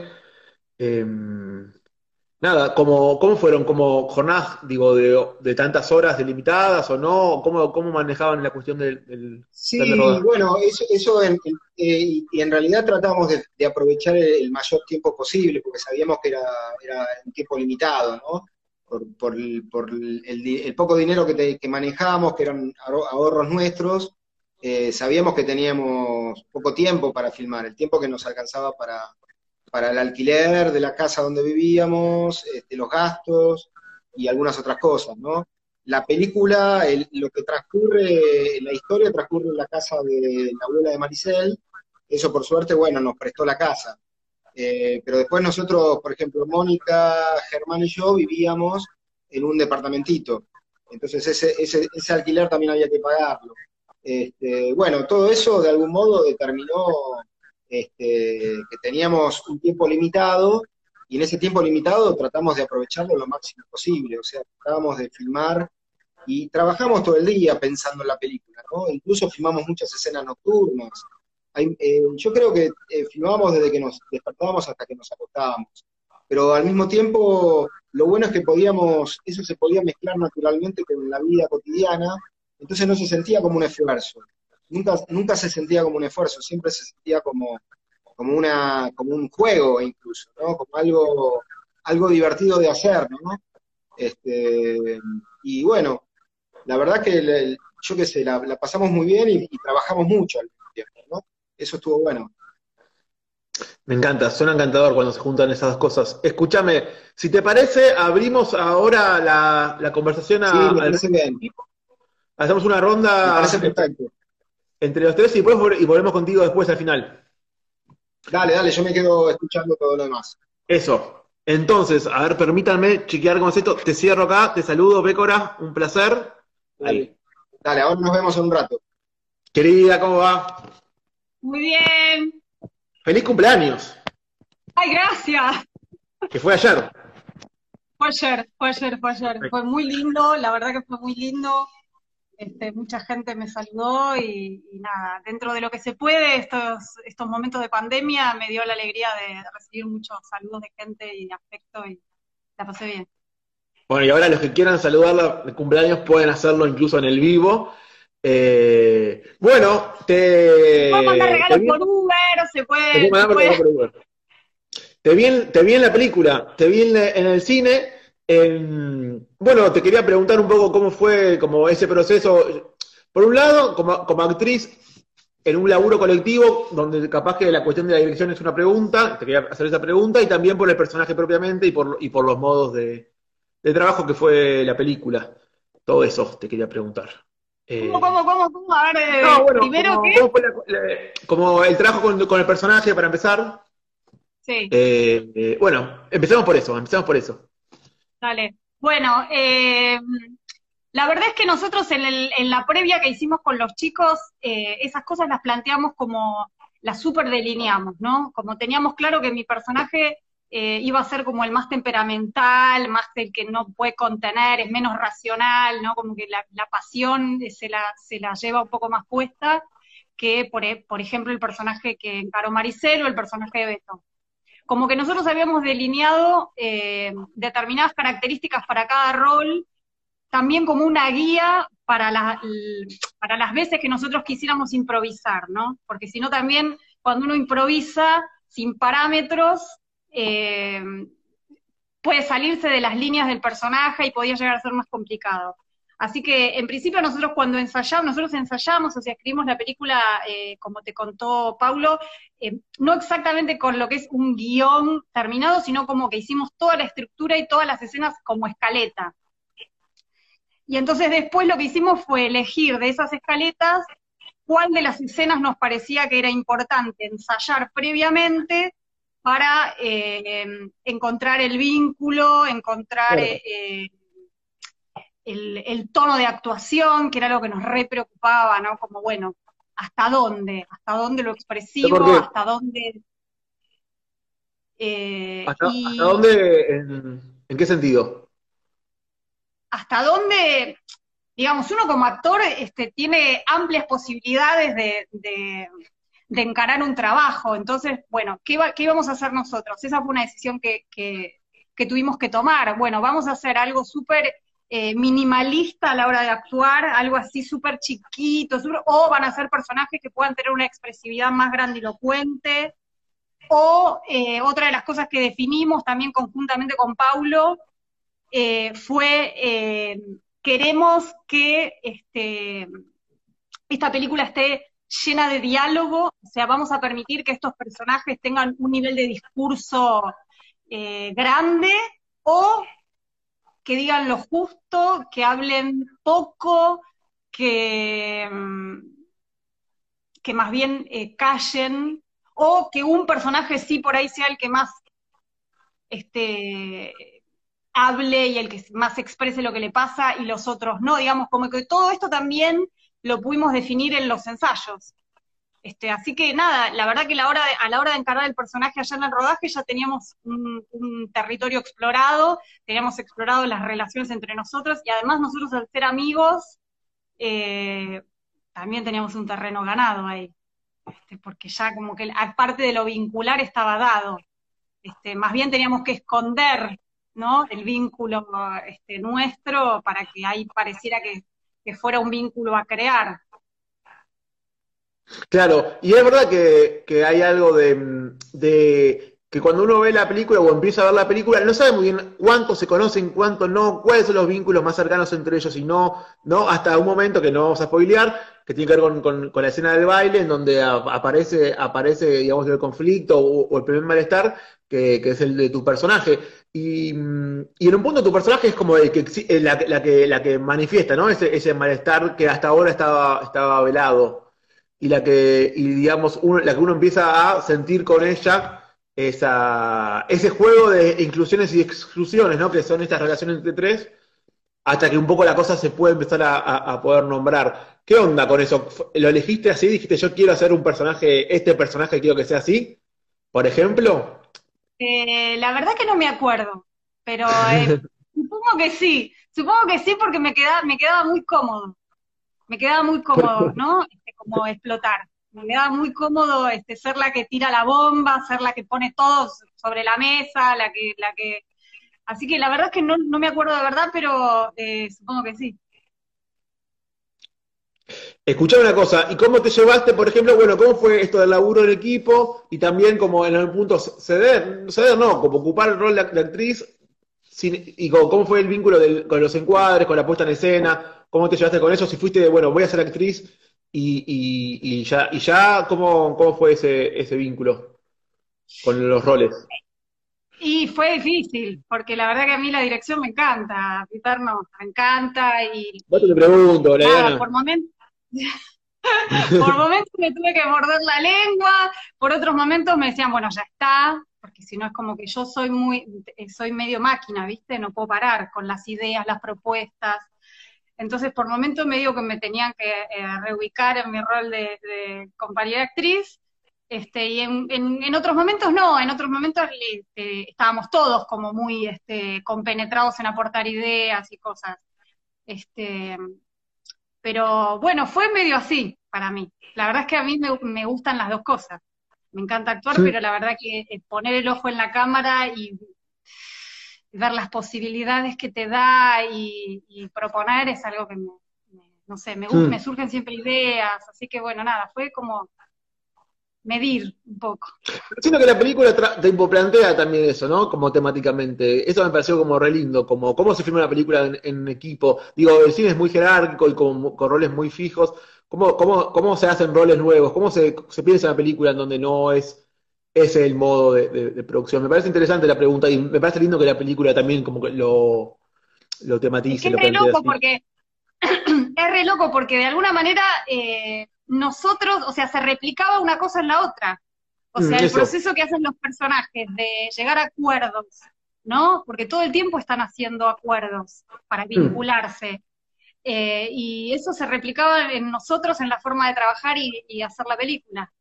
nada, ¿cómo, cómo fueron? ¿Como jornadas, digo, de, tantas horas delimitadas o no? ¿Cómo, cómo manejaban la cuestión del... sí, bueno, eso, eso en, eh, y en realidad tratamos de, aprovechar el, mayor tiempo posible, porque sabíamos que era, era un tiempo limitado, ¿no? Por, por, el, por el, poco dinero que, que manejábamos, que eran ahorros nuestros, eh, sabíamos que teníamos poco tiempo para filmar, el tiempo que nos alcanzaba para, para el alquiler de la casa donde vivíamos, este, los gastos y algunas otras cosas, ¿no? La película, lo que transcurre, la historia transcurre en la casa de la abuela de Maricel, eso por suerte, bueno, nos prestó la casa. Eh, pero después nosotros, por ejemplo, Mónica, Germán y yo vivíamos en un departamentito. Entonces ese, ese, alquiler también había que pagarlo. Este, bueno, todo eso de algún modo determinó este, que teníamos un tiempo limitado y en ese tiempo limitado tratamos de aprovecharlo lo máximo posible, o sea, tratábamos de filmar y trabajamos todo el día pensando en la película, ¿no? Incluso filmamos muchas escenas nocturnas. Eh, yo creo que eh, filmábamos desde que nos despertábamos hasta que nos acostábamos, pero al mismo tiempo lo bueno es que podíamos, eso se podía mezclar naturalmente con la vida cotidiana, entonces no se sentía como un esfuerzo nunca, nunca se sentía como un esfuerzo, siempre se sentía como, como, una, como un juego incluso, ¿no? Como algo, algo divertido de hacer, ¿no? Este, y bueno, la verdad que yo qué sé, la, pasamos muy bien y, trabajamos mucho al mismo tiempo, ¿no? Eso estuvo bueno. Me encanta, suena encantador cuando se juntan esas dos cosas. Escúchame, si te parece, abrimos ahora la, conversación a, sí, me parece bien. Hacemos una ronda. Entre los tres y, después, y volvemos contigo después al final. Dale, dale, yo me quedo escuchando todo lo demás. Eso. Entonces, a ver, permítanme chequear con esto. Te cierro acá, te saludo, Pécora, un placer. Dale. Dale, ahora nos vemos en un rato. Querida, ¿cómo va? Muy bien. Feliz cumpleaños. Ay, gracias. Que fue ayer. Fue ayer, fue ayer, fue ayer. Fue muy lindo, la verdad que fue muy lindo. Este, mucha gente me saludó y, nada, dentro de lo que se puede, estos, estos momentos de pandemia me dio la alegría de, recibir muchos saludos de gente y de afecto y la pasé bien. Bueno, y ahora los que quieran saludarla de cumpleaños pueden hacerlo incluso en el vivo. Eh, bueno, te. Puedo mandar regalos por Uber, se puede. Te, puede... Por Uber. te, vi en, te vi en la película, te vi en, en el cine bueno, te quería preguntar un poco cómo fue como ese proceso. Por un lado, como, como actriz en un laburo colectivo, donde capaz que la cuestión de la dirección es una pregunta, te quería hacer esa pregunta, y también por el personaje propiamente y por, y por los modos de, trabajo que fue la película. Todo eso te quería preguntar. ¿Cómo, cómo, cómo, cómo? A ver, eh, primero como, ¿qué? fue como el trabajo con, con, el personaje para empezar. Sí. Eh, eh, bueno, empecemos por eso, empecemos por eso. Dale. Bueno, eh, la verdad es que nosotros en, el, en, la previa que hicimos con los chicos, eh, esas cosas las planteamos como, las super delineamos, ¿no? Como teníamos claro que mi personaje eh, iba a ser como el más temperamental, más el que no puede contener, es menos racional, ¿no? Como que la, la pasión se la, se la lleva un poco más puesta que, por, por ejemplo, el personaje que encaró Maricel o el personaje de Beto como que nosotros habíamos delineado eh, determinadas características para cada rol, también como una guía para, para las veces que nosotros quisiéramos improvisar, ¿no? Porque si no también cuando uno improvisa sin parámetros, eh, puede salirse de las líneas del personaje y podía llegar a ser más complicado. Así que en principio nosotros cuando ensayamos, nosotros ensayamos, o sea, escribimos la película, eh, como te contó Paulo, eh, no exactamente con lo que es un guion terminado, sino como que hicimos toda la estructura y todas las escenas como escaleta. Y entonces después lo que hicimos fue elegir de esas escaletas cuál de las escenas nos parecía que era importante ensayar previamente para eh, encontrar el vínculo, encontrar el, tono de actuación, que era lo que nos re preocupaba, ¿no? Como, bueno, ¿hasta dónde? ¿Hasta dónde lo expresivo? ¿Hasta dónde? Eh, ¿Hasta, dónde? En, qué sentido? ¿Hasta dónde? Digamos, uno como actor este, tiene amplias posibilidades de, encarar un trabajo. Entonces, bueno, ¿qué, ¿qué, íbamos a hacer nosotros? Esa fue una decisión que, que tuvimos que tomar. Bueno, vamos a hacer algo súper eh, minimalista a la hora de actuar, algo así súper chiquito, o van a ser personajes que puedan tener una expresividad más grandilocuente, o eh, otra de las cosas que definimos también conjuntamente con Paulo eh, fue, queremos que este, esta película esté llena de diálogo, o sea, vamos a permitir que estos personajes tengan un nivel de discurso grande, o que digan lo justo, que hablen poco, que, mm, que más bien eh, callen, o que un personaje sí por ahí sea el que más este, hable y el que más exprese lo que le pasa y los otros no, digamos, como que todo esto también lo pudimos definir en los ensayos. Este, así que nada, la verdad que la hora a la hora de encargar el personaje allá en el rodaje ya teníamos un, territorio explorado, teníamos explorado las relaciones entre nosotros y además nosotros al ser amigos eh, también teníamos un terreno ganado ahí, este, porque ya como que aparte de lo vincular estaba dado, este, más bien teníamos que esconder ¿no? el vínculo este, nuestro para que ahí pareciera que fuera un vínculo a crear. Claro, y es verdad que, hay algo de, que cuando uno ve la película o empieza a ver la película, no sabe muy bien cuánto se conocen, cuánto no, cuáles son los vínculos más cercanos entre ellos y no, no, hasta un momento que no vamos a spoilear, que tiene que ver con, la escena del baile, en donde aparece, aparece, digamos, el conflicto o, el primer malestar, que, es el de tu personaje. Y, en un punto tu personaje es como el que, la, la, que, la que manifiesta, ¿no? Ese, ese malestar que hasta ahora estaba, estaba velado y la que, y digamos, uno, la que uno empieza a sentir con ella esa, ese juego de inclusiones y exclusiones, ¿no? Que son estas relaciones entre tres, hasta que un poco la cosa se puede empezar a, poder nombrar. ¿Qué onda con eso? ¿Lo elegiste así? ¿Dijiste yo quiero hacer un personaje, este personaje quiero que sea así? Por ejemplo. Eh, la verdad que no me acuerdo, pero eh, <laughs> supongo que sí, supongo que sí porque me, queda, me quedaba muy cómodo. me quedaba muy cómodo, <laughs> ¿no? Este, como explotar. Me quedaba muy cómodo este, ser la que tira la bomba, ser la que pone todo sobre la mesa, la que, la que. Así que la verdad es que no, no me acuerdo de verdad, pero eh, supongo que sí. Escuchame una cosa, ¿y cómo te llevaste, por ejemplo, bueno, cómo fue esto del laburo en equipo y también como en algún punto ceder, ceder no, como ocupar el rol de, actriz y cómo, fue el vínculo con los encuadres, con la puesta en escena, cómo te llevaste con eso, si fuiste, bueno, voy a ser actriz y, ya, y ya ¿cómo, cómo fue ese, ese vínculo con los roles? Y fue difícil, porque la verdad que a mí la dirección me encanta, Peter no, me encanta y... Vos te pregunto, por momentos <laughs> por momentos me tuve que morder la lengua, por otros momentos me decían, bueno, ya está, porque si no es como que yo soy muy, soy medio máquina, ¿viste? No puedo parar con las ideas, las propuestas. Entonces, por momentos me digo que me tenían que eh, reubicar en mi rol de, compañera actriz, este, y en, otros momentos no, en otros momentos este, estábamos todos como muy este, compenetrados en aportar ideas y cosas. Este, pero bueno, fue medio así para mí. La verdad es que a mí me, gustan las dos cosas. Me encanta actuar, pero la verdad que eh, poner el ojo en la cámara y ver las posibilidades que te da y, proponer es algo que me, no sé, me, me surgen siempre ideas, así que bueno, nada, fue como medir un poco. Siento que la película plantea también eso, ¿no? Como temáticamente. Eso me pareció como re lindo, como cómo se filma una película en, equipo. Digo, el cine es muy jerárquico y con, roles muy fijos. ¿Cómo, cómo, cómo se hacen roles nuevos? ¿Cómo se, se piensa una película en donde no es ese el modo de, producción? Me parece interesante la pregunta y me parece lindo que la película también como que lo, lo tematice. Es re loco porque es re loco porque de alguna manera eh, nosotros, o sea, se replicaba una cosa en la otra. O sea, mm, el proceso que hacen los personajes de llegar a acuerdos, ¿no? Porque todo el tiempo están haciendo acuerdos para mm. vincularse. Eh, y eso se replicaba en nosotros en la forma de trabajar y, hacer la película.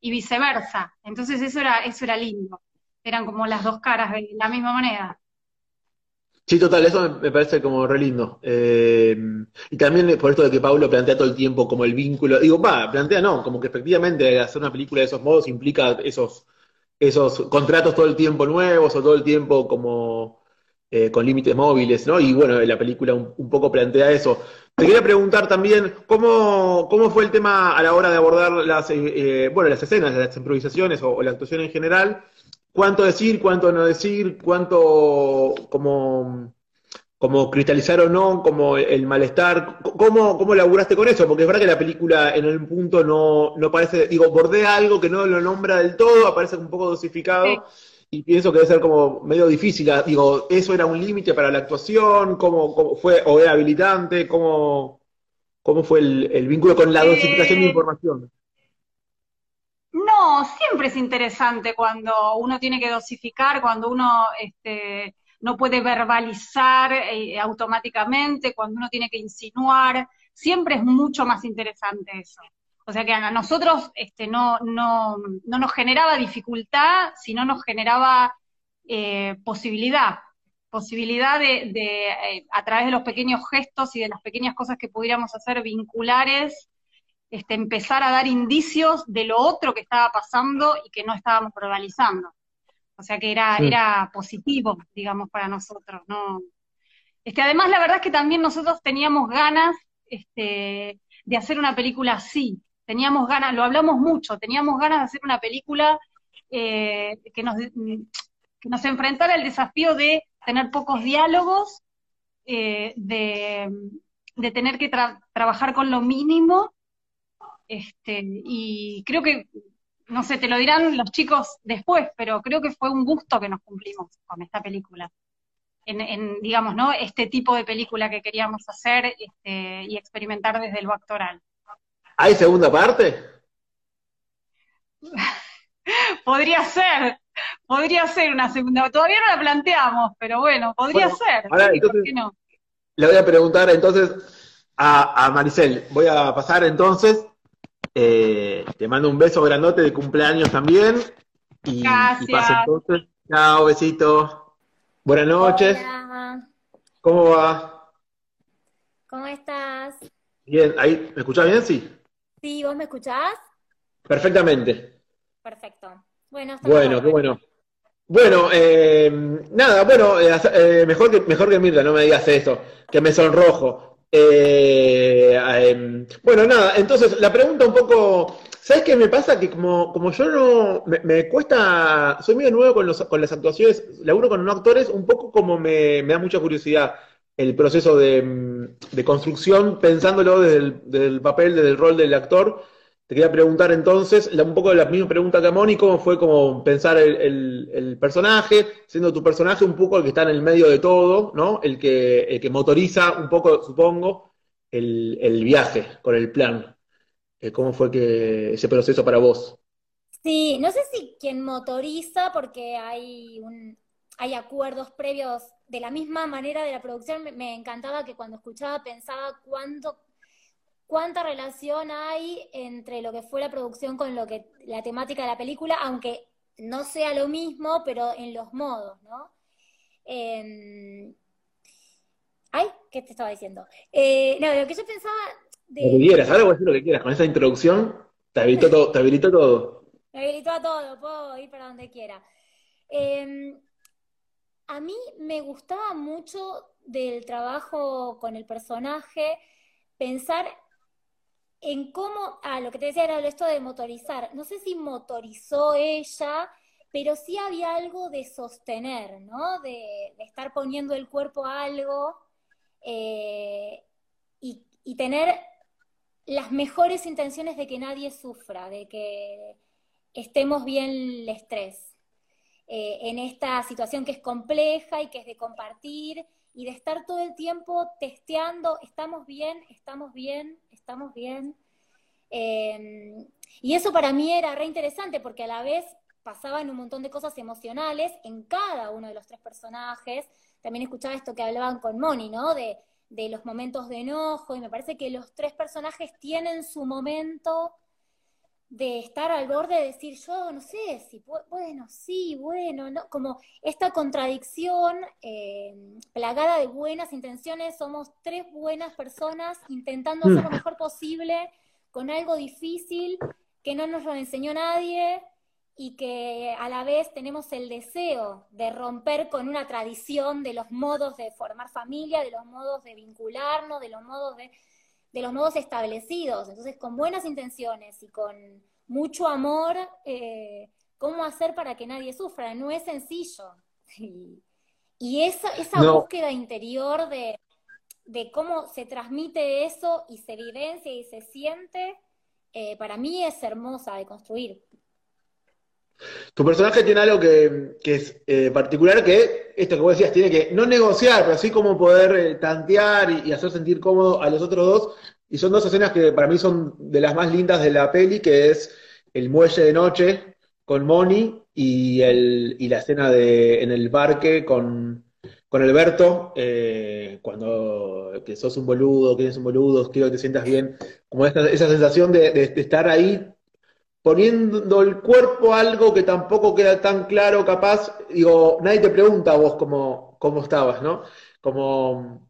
Y viceversa. Entonces eso era, eso era lindo. Eran como las dos caras de la misma moneda. Sí, total, eso me, parece como re lindo. Eh, y también por esto de que Pablo plantea todo el tiempo como el vínculo, digo, va, plantea no, como que efectivamente hacer una película de esos modos implica esos, esos contratos todo el tiempo nuevos o todo el tiempo como eh, con límites móviles, ¿no? Y bueno, la película un, poco plantea eso. Te quería preguntar también, ¿cómo, cómo fue el tema a la hora de abordar las, eh, bueno, las escenas, las improvisaciones o la actuación en general? Cuánto decir, cuánto no decir, cuánto como, como cristalizar o no, como el malestar, ¿cómo, cómo laburaste con eso? Porque es verdad que la película en un punto no, no parece, digo, bordea algo que no lo nombra del todo, aparece un poco dosificado. Y pienso que debe ser como medio difícil. Ah, digo, ¿eso era un límite para la actuación? ¿Cómo, cómo, fue? ¿O era habilitante? ¿Cómo, cómo fue el, vínculo con la dosificación de eh, información? No, siempre es interesante cuando uno tiene que dosificar, cuando uno este, no puede verbalizar eh, automáticamente, cuando uno tiene que insinuar, siempre es mucho más interesante eso. O sea que a nosotros este, no, no, no nos generaba dificultad, sino nos generaba eh, posibilidad, posibilidad de, de eh, a través de los pequeños gestos y de las pequeñas cosas que pudiéramos hacer vinculares, este, empezar a dar indicios de lo otro que estaba pasando y que no estábamos verbalizando. O sea que era, era positivo, digamos, para nosotros. ¿no? Este, además, la verdad es que también nosotros teníamos ganas este, de hacer una película así. Teníamos ganas, lo hablamos mucho, teníamos ganas de hacer una película eh, que, nos, que nos enfrentara al desafío de tener pocos diálogos, eh, de, tener que trabajar con lo mínimo este, y creo que, no sé, te lo dirán los chicos después, pero creo que fue un gusto que nos cumplimos con esta película. En, digamos, ¿no? Este tipo de película que queríamos hacer este, y experimentar desde lo actoral. ¿Hay segunda parte? <laughs> podría ser, podría ser una segunda. Todavía no la planteamos, pero bueno, podría ser. Le voy a preguntar entonces a, a Maricel. Voy a pasar entonces eh, te mando un beso grandote de cumpleaños también. Y, Gracias. entonces. Chao, besito. Buenas noches. ¿Cómo va? ¿Cómo estás? Bien, ahí, ¿me escuchás bien? Sí. Sí, ¿vos me escuchás? Perfectamente. Perfecto. Bueno, bueno, qué bueno. Bueno, eh, nada, bueno, eh, eh, mejor, que, mejor que Mirta, no me digas eso, que me sonrojo. Em, bueno, nada, entonces la pregunta un poco, ¿sabes qué me pasa? Que como, como yo no, me, cuesta, soy medio nuevo con, los, con las actuaciones, laburo con no actores, un poco como me, me da mucha curiosidad el proceso de, construcción, pensándolo desde el, desde el, papel, desde el rol del actor. Te quería preguntar entonces, un poco la misma pregunta que a Moni, ¿cómo fue como pensar el, personaje, siendo tu personaje un poco el que está en el medio de todo, ¿no? El que, el que motoriza un poco, supongo, el, viaje con el plan. Eh, ¿Cómo fue que ese proceso para vos? Sí, no sé si quien motoriza, porque hay hay acuerdos previos de la misma manera de la producción. Me, encantaba que cuando escuchaba pensaba cuánto, cuánta relación hay entre lo que fue la producción con lo que la temática de la película, aunque no sea lo mismo, pero en los modos, ¿no? Em, ay, ¿qué te estaba diciendo? Eh, no, lo que yo pensaba de... Lo que quieras, ahora voy a decir lo que quieras. Con esa introducción te habilitó todo. Te habilitó todo. <laughs> Me habilitó a todo, puedo ir para donde quiera. Eh, a mí me gustaba mucho del trabajo con el personaje pensar en cómo, ah, lo que te decía era esto de motorizar. No sé si motorizó ella, pero sí había algo de sostener, ¿no? De, estar poniendo el cuerpo a algo eh, y, tener las mejores intenciones de que nadie sufra, de que estemos bien el estrés. Eh, en esta situación que es compleja y que es de compartir y de estar todo el tiempo testeando, estamos bien, estamos bien, estamos bien. Em, y eso para mí era re interesante porque a la vez pasaban un montón de cosas emocionales en cada uno de los tres personajes. También escuchaba esto que hablaban con Moni, ¿no? De, de los momentos de enojo, y me parece que los tres personajes tienen su momento de estar al borde de decir yo no sé si bueno sí bueno no como esta contradicción eh, plagada de buenas intenciones somos tres buenas personas intentando hacer lo mm. mejor posible con algo difícil que no nos lo enseñó nadie y que a la vez tenemos el deseo de romper con una tradición de los modos de formar familia de los modos de vincularnos de los modos de de los modos establecidos. Entonces, con buenas intenciones y con mucho amor, eh, ¿cómo hacer para que nadie sufra? No es sencillo. Y, esa, esa búsqueda interior de, cómo se transmite eso y se evidencia y se siente, eh, para mí es hermosa de construir. Tu personaje tiene algo que, es eh, particular, que esto que vos decías, tiene que no negociar, pero así como poder eh, tantear y, hacer sentir cómodo a los otros dos. Y son dos escenas que para mí son de las más lindas de la peli, que es el muelle de noche con Moni y, el, y la escena de, en el parque con, con Alberto, eh, cuando que sos un boludo, que eres un boludo, quiero que te sientas bien, como esa sensación de estar ahí poniendo el cuerpo a algo que tampoco queda tan claro, capaz, digo, nadie te pregunta a vos cómo, cómo estabas, ¿no? Como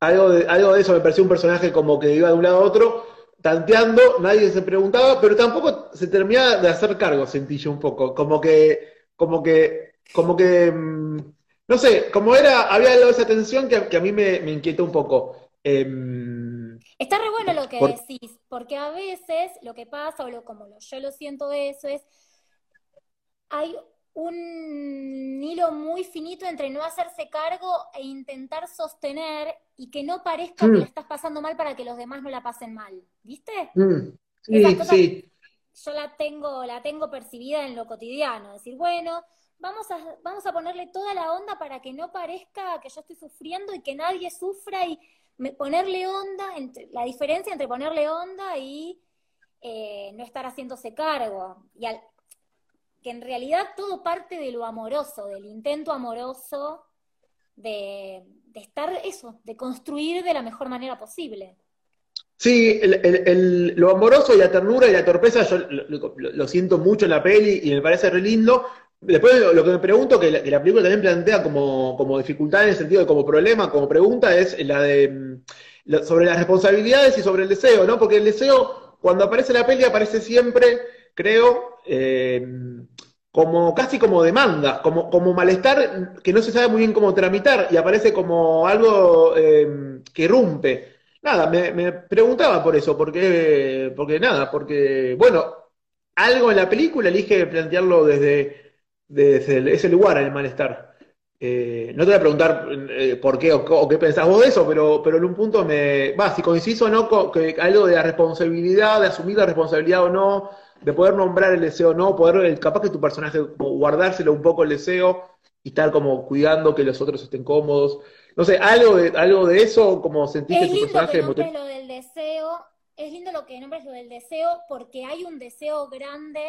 algo de, algo de eso me pareció un personaje como que iba de un lado a otro, tanteando, nadie se preguntaba, pero tampoco se terminaba de hacer cargo, sentí yo un poco, como que, como que, como que, mm, no sé, como era, había esa tensión que, a mí me, me inquietó un poco. Em, Está re bueno lo que decís, porque a veces lo que pasa, o lo, como yo lo siento de eso, es hay un hilo muy finito entre no hacerse cargo e intentar sostener y que no parezca que mm. la estás pasando mal para que los demás no la pasen mal, ¿viste? Mm. Sí, sí. Yo la tengo, la tengo percibida en lo cotidiano, decir, bueno, vamos a, vamos a ponerle toda la onda para que no parezca que yo estoy sufriendo y que nadie sufra y ponerle onda, entre, la diferencia entre ponerle onda y eh, no estar haciéndose cargo. Y que en realidad todo parte de lo amoroso, del intento amoroso de, estar eso, de construir de la mejor manera posible. Sí, lo amoroso y la ternura y la torpeza yo lo, siento mucho en la peli y me parece re lindo, Después lo, que me pregunto, que la, película también plantea como, dificultad en el sentido de como problema, como pregunta, es la de sobre las responsabilidades y sobre el deseo, ¿no? Porque el deseo, cuando aparece la peli, aparece siempre, creo, eh, como casi como demanda, como, como malestar que no se sabe muy bien cómo tramitar y aparece como algo eh, que rompe. Nada, me, preguntaba por eso, porque, porque nada, porque, bueno, algo en la película elige plantearlo desde, desde ese lugar, el malestar. Eh, no te voy a preguntar eh, por qué o, qué pensás vos de eso, pero, pero en un punto me. Va, si coincido o no, que algo de la responsabilidad, de asumir la responsabilidad o no, de poder nombrar el deseo o no, poder, capaz que tu personaje, guardárselo un poco el deseo y estar como cuidando que los otros estén cómodos. No sé, algo de, algo de eso, como sentís que tu personaje. Que lo del deseo, es lindo lo que nombres lo del deseo, porque hay un deseo grande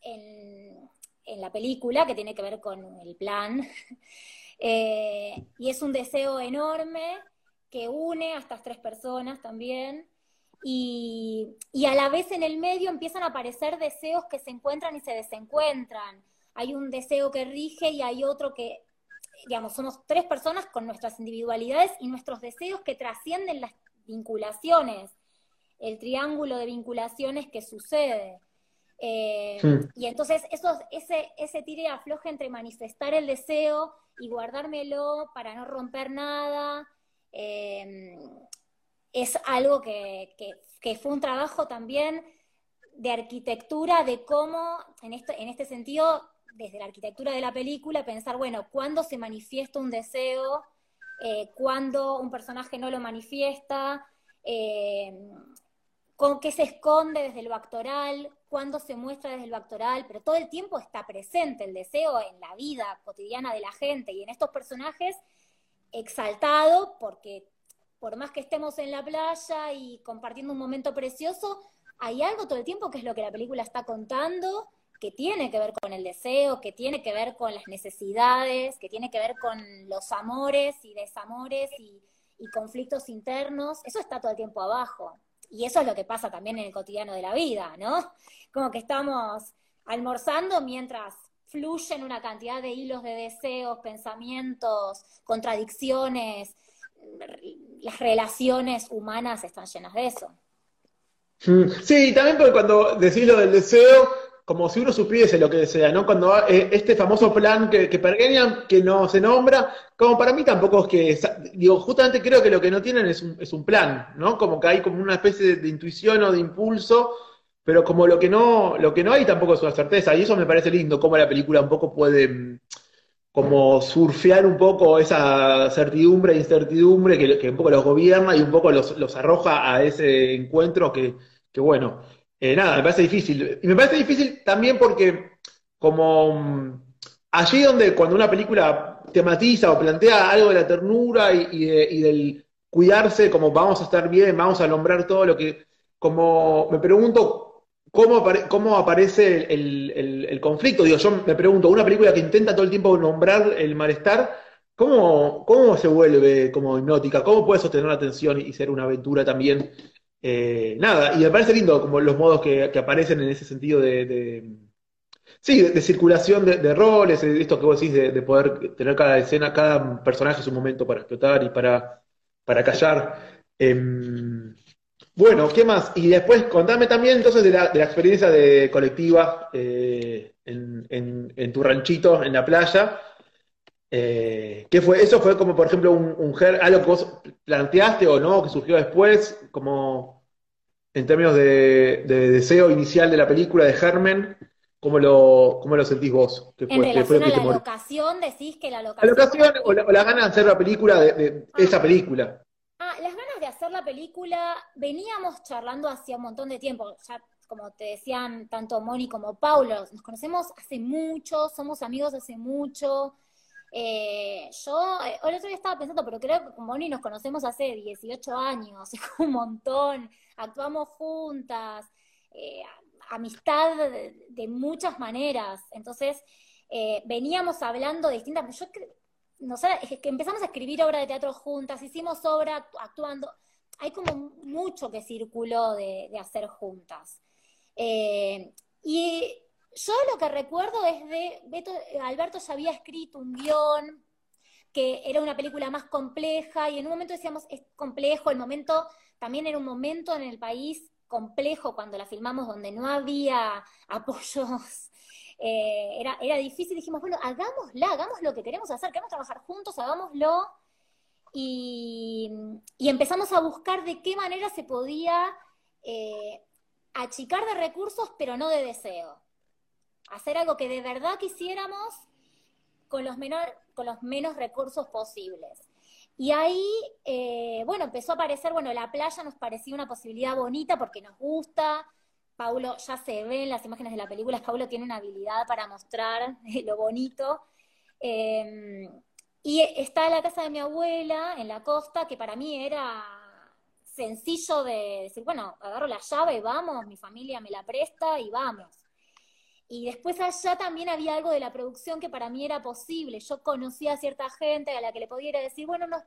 en en la película, que tiene que ver con el plan. <laughs> Eh, y es un deseo enorme que une a estas tres personas también. Y, a la vez en el medio empiezan a aparecer deseos que se encuentran y se desencuentran. Hay un deseo que rige y hay otro que, digamos, somos tres personas con nuestras individualidades y nuestros deseos que trascienden las vinculaciones, el triángulo de vinculaciones que sucede. Eh, y entonces eso, ese, ese tire afloje entre manifestar el deseo y guardármelo para no romper nada, eh, es algo que, fue un trabajo también de arquitectura, de cómo, en este, en este sentido, desde la arquitectura de la película, pensar, bueno, ¿cuándo se manifiesta un deseo? Eh, ¿Cuándo un personaje no lo manifiesta? Con qué se esconde desde lo actoral, cuándo se muestra desde lo actoral, pero todo el tiempo está presente el deseo en la vida cotidiana de la gente y en estos personajes exaltado porque por más que estemos en la playa y compartiendo un momento precioso, hay algo todo el tiempo que es lo que la película está contando, que tiene que ver con el deseo, que tiene que ver con las necesidades, que tiene que ver con los amores y desamores y conflictos internos. Eso está todo el tiempo abajo. Y eso es lo que pasa también en el cotidiano de la vida, ¿no? Como que estamos almorzando mientras fluyen una cantidad de hilos de deseos, pensamientos, contradicciones, las relaciones humanas están llenas de eso. Mm, sí, también porque cuando decís lo del deseo, como si uno supiese lo que desea, ¿no? Cuando eh, este famoso plan que, que que no se nombra, como para mí tampoco es que, digo, justamente creo que lo que no tienen es un, es un plan, ¿no? Como que hay como una especie de, intuición o de impulso, pero como lo que no, lo que no hay tampoco es una certeza, y eso me parece lindo, cómo la película un poco puede mm, como surfear un poco esa certidumbre e incertidumbre que, un poco los gobierna y un poco los, los arroja a ese encuentro que, que bueno, eh, nada, me parece difícil. Y me parece difícil también porque, como mm, allí donde cuando una película tematiza o plantea algo de la ternura y, del cuidarse, como vamos a estar bien, vamos a nombrar todo lo que, como me pregunto cómo, cómo aparece el, conflicto. Digo, yo me pregunto, una película que intenta todo el tiempo nombrar el malestar, ¿cómo, cómo se vuelve como hipnótica? ¿Cómo puede sostener la atención y ser una aventura también eh, nada, y me parece lindo como los modos que, aparecen en ese sentido de, sí, de, circulación de, roles, esto que vos decís de, poder tener cada escena, cada personaje su momento para explotar y para, para callar. Em, bueno, ¿qué más? Y después contame también entonces de la, experiencia de colectiva eh, en, tu ranchito, en la playa. Eh, ¿Qué fue? ¿Eso fue como, por ejemplo, un, algo que vos planteaste o no, que surgió después, como en términos de, deseo inicial de la película de Germen? ¿Cómo lo, cómo lo sentís vos? en relación a la locación, decís que la locación... La locación o, la, las ganas de hacer la película, de, ah. esa película. Ah, las ganas de hacer la película, veníamos charlando hacía un montón de tiempo, ya como te decían tanto Moni como Paulo, nos conocemos hace mucho, somos amigos hace mucho, eh, yo, eh, el otro día estaba pensando, pero creo que con Bonnie nos conocemos hace 18 años, <laughs> es un montón, actuamos juntas, eh, amistad de, muchas maneras. Entonces, eh, veníamos hablando de distintas, yo que empezamos a escribir obra de teatro juntas, hicimos obra actuando, hay como mucho que circuló de, hacer juntas. y yo lo que recuerdo es de, Beto, Alberto ya había escrito un guion, que era una película más compleja y en un momento decíamos, es complejo, el momento, también era un momento en el país complejo cuando la filmamos donde no había apoyos, <laughs> eh, era, era difícil, dijimos, bueno, hagámosla, hagamos lo que queremos hacer, queremos trabajar juntos, hagámoslo. Y, empezamos a buscar de qué manera se podía eh, achicar de recursos, pero no de deseo. Hacer algo que de verdad quisiéramos con los, menor, con los menos recursos posibles. Y ahí, eh, bueno, empezó a aparecer, bueno, la playa nos parecía una posibilidad bonita porque nos gusta. Paulo ya se ve en las imágenes de la película, <laughs> Paulo tiene una habilidad para mostrar lo bonito. Eh, y está la casa de mi abuela en la costa, que para mí era sencillo de decir, bueno, agarro la llave, y vamos, mi familia me la presta y vamos. Y después allá también había algo de la producción que para mí era posible. Yo conocía a cierta gente a la que le podía decir, bueno, nos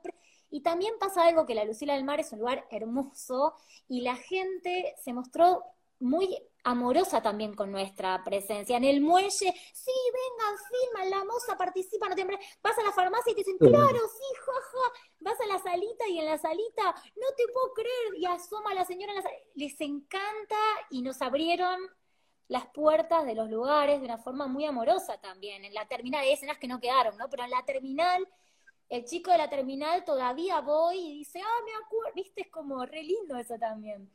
y también pasa algo que la Lucila del Mar es un lugar hermoso y la gente se mostró muy amorosa también con nuestra presencia. En el muelle, sí, vengan, filman, la moza participa, no te vas a la farmacia y te dicen, claro, sí, jaja, vas a la salita y en la salita, no te puedo creer, y asoma la señora en la salita. Les encanta y nos abrieron las puertas de los lugares de una forma muy amorosa también. En la terminal hay escenas que no quedaron, ¿no? Pero en la terminal, el chico de la terminal todavía voy y dice, ah, me acuerdo, viste, es como re lindo eso también.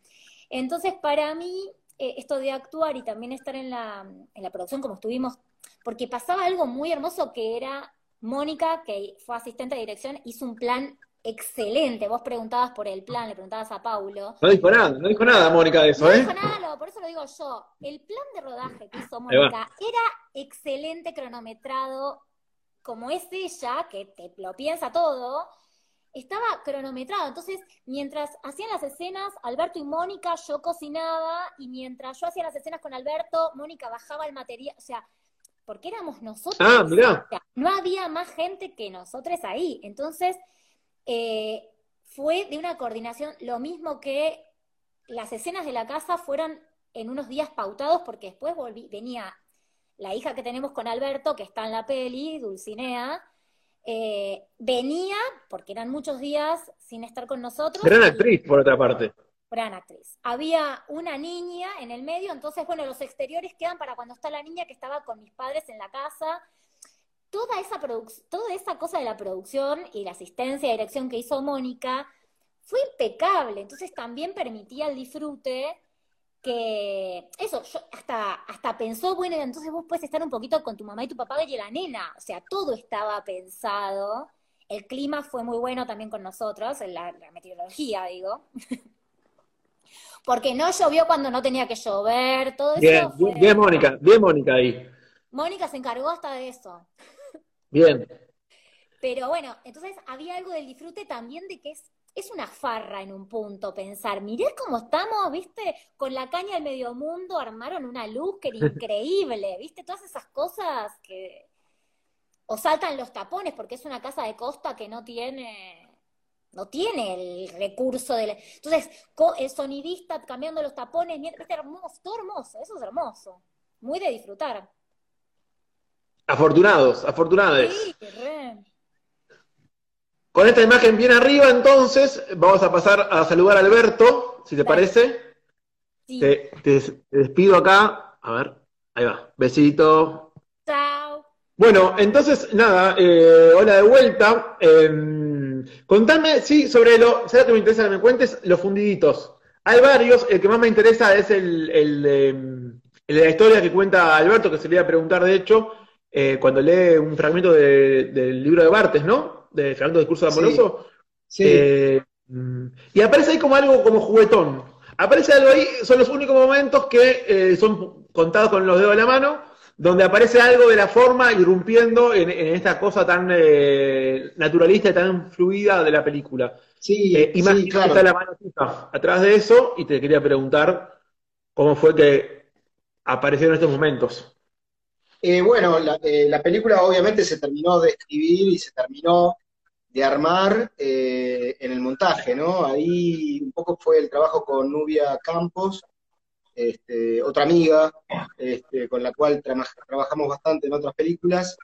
Entonces, para mí, eh, esto de actuar y también estar en la, en la producción como estuvimos, porque pasaba algo muy hermoso que era Mónica, que fue asistente de dirección, hizo un plan excelente. Vos preguntabas por el plan, le preguntabas a Paulo. No dijo nada, no dijo nada Mónica de eso, ¿eh? No dijo nada, por eso lo digo yo. El plan de rodaje que hizo Mónica era excelente, cronometrado, como es ella, que te lo piensa todo, estaba cronometrado. Entonces, mientras hacían las escenas, Alberto y Mónica, yo cocinaba, y mientras yo hacía las escenas con Alberto, Mónica bajaba el material, o sea, porque éramos nosotros. Ah, mirá. no había más gente que nosotros ahí. Entonces, eh, fue de una coordinación, lo mismo que las escenas de la casa fueron en unos días pautados, porque después volví, venía la hija que tenemos con Alberto, que está en la peli, Dulcinea, eh, venía, porque eran muchos días sin estar con nosotros. Gran actriz, por otra parte. Gran actriz. Había una niña en el medio, entonces, bueno, los exteriores quedan para cuando está la niña que estaba con mis padres en la casa. Toda esa, toda esa cosa de la producción y la asistencia y dirección que hizo Mónica fue impecable, entonces también permitía el disfrute que eso, yo hasta, hasta pensó, bueno, entonces vos puedes estar un poquito con tu mamá y tu papá y la nena, o sea, todo estaba pensado, el clima fue muy bueno también con nosotros, la, la meteorología, digo, <laughs> porque no llovió cuando no tenía que llover, todo eso. Bien, bien, Mónica, bien Mónica ahí. Mónica se encargó hasta de eso. Bien. Pero bueno, entonces había algo del disfrute también de que es es una farra en un punto pensar, mirá cómo estamos, viste, con la caña del medio mundo armaron una luz que era <laughs> increíble, viste, todas esas cosas que... O saltan los tapones, porque es una casa de costa que no tiene, no tiene el recurso del... Entonces, el sonidista cambiando los tapones, viste, hermoso, todo hermoso, eso es hermoso, muy de disfrutar. Afortunados, afortunados. Sí. Con esta imagen bien arriba, entonces, vamos a pasar a saludar a Alberto, si te parece. Te, despido acá. A ver, ahí va. Besito. Chao. Bueno, entonces, nada, eh, hola de vuelta. Em, contame, sí, sobre lo, ¿sabes que me interesa que me cuentes? Los fundiditos. Hay varios, el que más me interesa es el, el, el de la historia que cuenta Alberto, que se le iba a preguntar, de hecho, eh, cuando lee un fragmento del libro de Bartes, ¿no? de Fernando Discurso de Amoroso. Sí. Eh, mm, y aparece ahí como algo como juguetón. Aparece algo ahí, son los únicos momentos que eh, son contados con los dedos de la mano, donde aparece algo de la forma irrumpiendo en, esta cosa tan eh, naturalista y tan fluida de la película. Sí, y más está la mano atrás de eso, y te quería preguntar cómo fue que aparecieron estos momentos. Bueno, la, la, película obviamente se terminó de escribir y se terminó de armar eh, en el montaje, ¿no? Ahí un poco fue el trabajo con Nubia Campos, este, otra amiga este, con la cual trabajamos bastante en otras películas.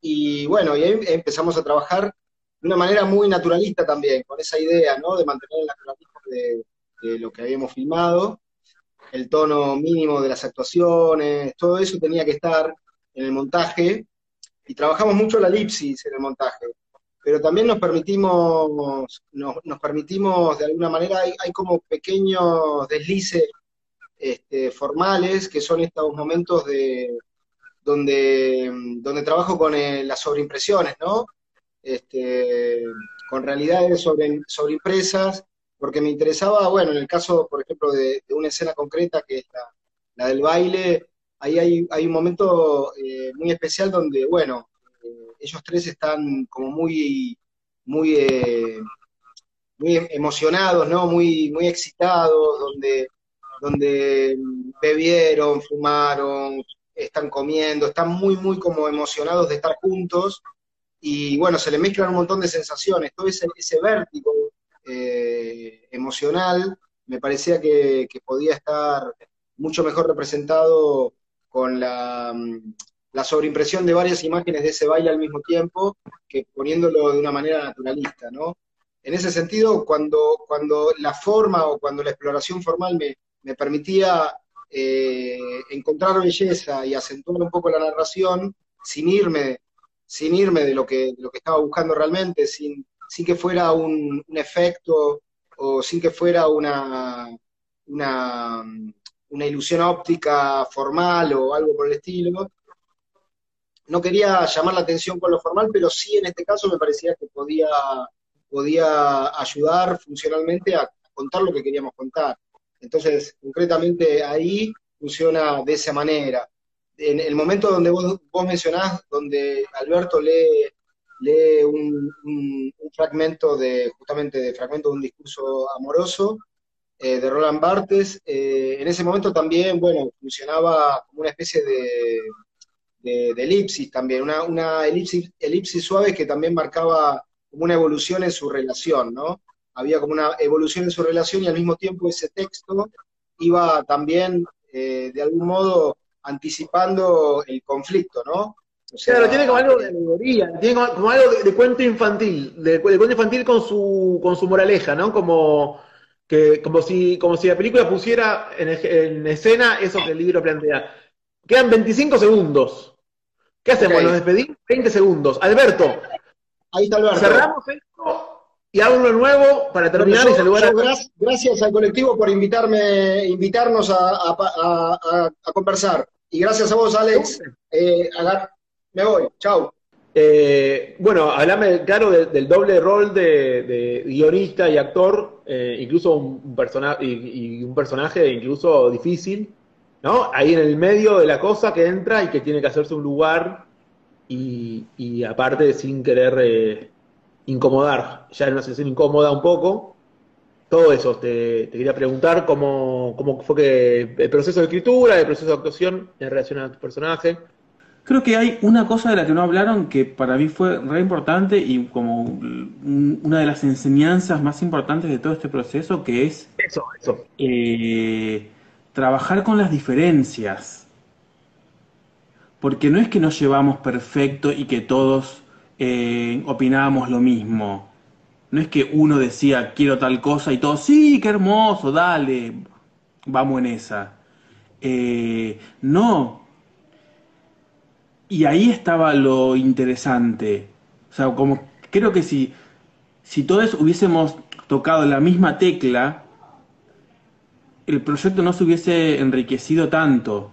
y bueno, y ahí empezamos a trabajar de una manera muy naturalista también, con esa idea, ¿no? De mantener el naturalismo de, lo que habíamos filmado, el tono mínimo de las actuaciones, todo eso tenía que estar en el montaje, y trabajamos mucho la elipsis en el montaje, pero también nos permitimos, nos, permitimos de alguna manera, hay, hay como pequeños deslices este, formales, que son estos momentos de donde, donde trabajo con eh, las sobreimpresiones, ¿no? Este, con realidades sobre, sobreimpresas, porque me interesaba, bueno, en el caso, por ejemplo, de, una escena concreta, que es la, del baile, ahí hay, un momento eh, muy especial donde, bueno, eh, ellos tres están como muy, muy, muy emocionados, ¿no? Muy, muy excitados, donde donde bebieron, fumaron, están comiendo, están muy, muy como emocionados de estar juntos y bueno, se le mezclan un montón de sensaciones, todo ese, ese vértigo eh, emocional me parecía que, podía estar mucho mejor representado con la, la sobreimpresión de varias imágenes de ese baile al mismo tiempo que poniéndolo de una manera naturalista, ¿no? En ese sentido, cuando, cuando la forma o cuando la exploración formal me, me permitía eh, encontrar belleza y acentuar un poco la narración sin irme, sin irme de lo que, lo que estaba buscando realmente, sin, sin que fuera un, efecto o sin que fuera una, una, una, ilusión óptica formal o algo por el estilo. No quería llamar la atención con lo formal, pero sí en este caso me parecía que podía, podía ayudar funcionalmente a contar lo que queríamos contar. Entonces, concretamente ahí funciona de esa manera. En el momento donde vos, mencionás, donde Alberto lee, lee un, fragmento de, justamente de fragmento de un discurso amoroso eh, de Roland Barthes, eh, en ese momento también, bueno, funcionaba como una especie de, de, elipsis también, una, una elipsis, elipsis suave que también marcaba como una evolución en su relación, ¿no? había como una evolución en su relación y al mismo tiempo ese texto iba también, eh, de algún modo, anticipando el conflicto, ¿no? O sea, claro, tiene como algo de alegoría, tiene como, algo de, cuento infantil, de, cuento infantil con su, con su moraleja, ¿no? Como, que, como, si, como si la película pusiera en, escena eso que el libro plantea. Quedan 25 segundos. ¿Qué hacemos? ¿Nos despedimos? 20 segundos. Alberto. Ahí está Alberto. Cerramos esto y hago uno nuevo para terminar y saludar a... Gracias al colectivo por invitarme, invitarnos a, conversar. Y gracias a vos, Alex. Eh, me voy. Chao. Eh, bueno, hablame, claro, del doble rol de, guionista y actor, eh, incluso un, personaje y, un personaje incluso difícil, ¿no? Ahí en el medio de la cosa que entra y que tiene que hacerse un lugar y, y aparte sin querer incomodar, ya en una situación incómoda un poco. Todo eso, te, quería preguntar cómo, cómo, fue que el proceso de escritura, el proceso de actuación en relación a tu personaje. Creo que hay una cosa de la que no hablaron que para mí fue re importante y como una de las enseñanzas más importantes de todo este proceso, que es eso, eso. Eh, trabajar con las diferencias. Porque no es que nos llevamos perfecto y que todos eh, opinábamos lo mismo. No es que uno decía quiero tal cosa y todos, sí, qué hermoso, dale, vamos en esa. Eh, no. Y ahí estaba lo interesante. O sea, como creo que si, si todos hubiésemos tocado la misma tecla, el proyecto no se hubiese enriquecido tanto.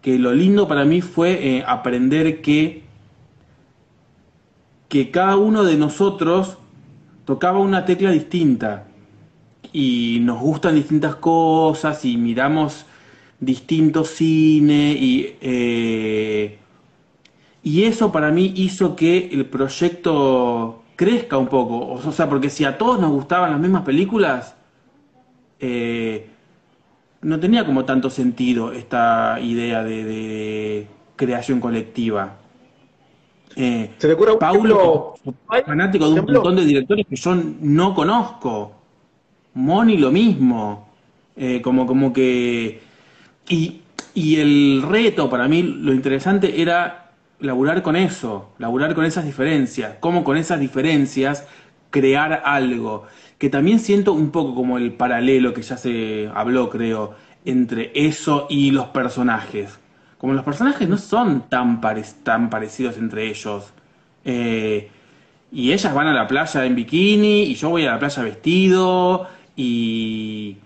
Que lo lindo para mí fue eh, aprender que que cada uno de nosotros tocaba una tecla distinta y nos gustan distintas cosas y miramos distintos cine y, eh, y eso para mí hizo que el proyecto crezca un poco. O sea, porque si a todos nos gustaban las mismas películas, eh, no tenía como tanto sentido esta idea de creación colectiva. Eh, Se Paulo, fanático de un montón de directores que yo no conozco. Moni lo mismo. Eh, como, como que. Y, y, el reto para mí, lo interesante era laburar con eso, laburar con esas diferencias, cómo con esas diferencias crear algo, que también siento un poco como el paralelo que ya se habló, creo, entre eso y los personajes. Como los personajes no son tan, tan parecidos entre ellos. Eh, y ellas van a la playa en bikini y yo voy a la playa vestido y,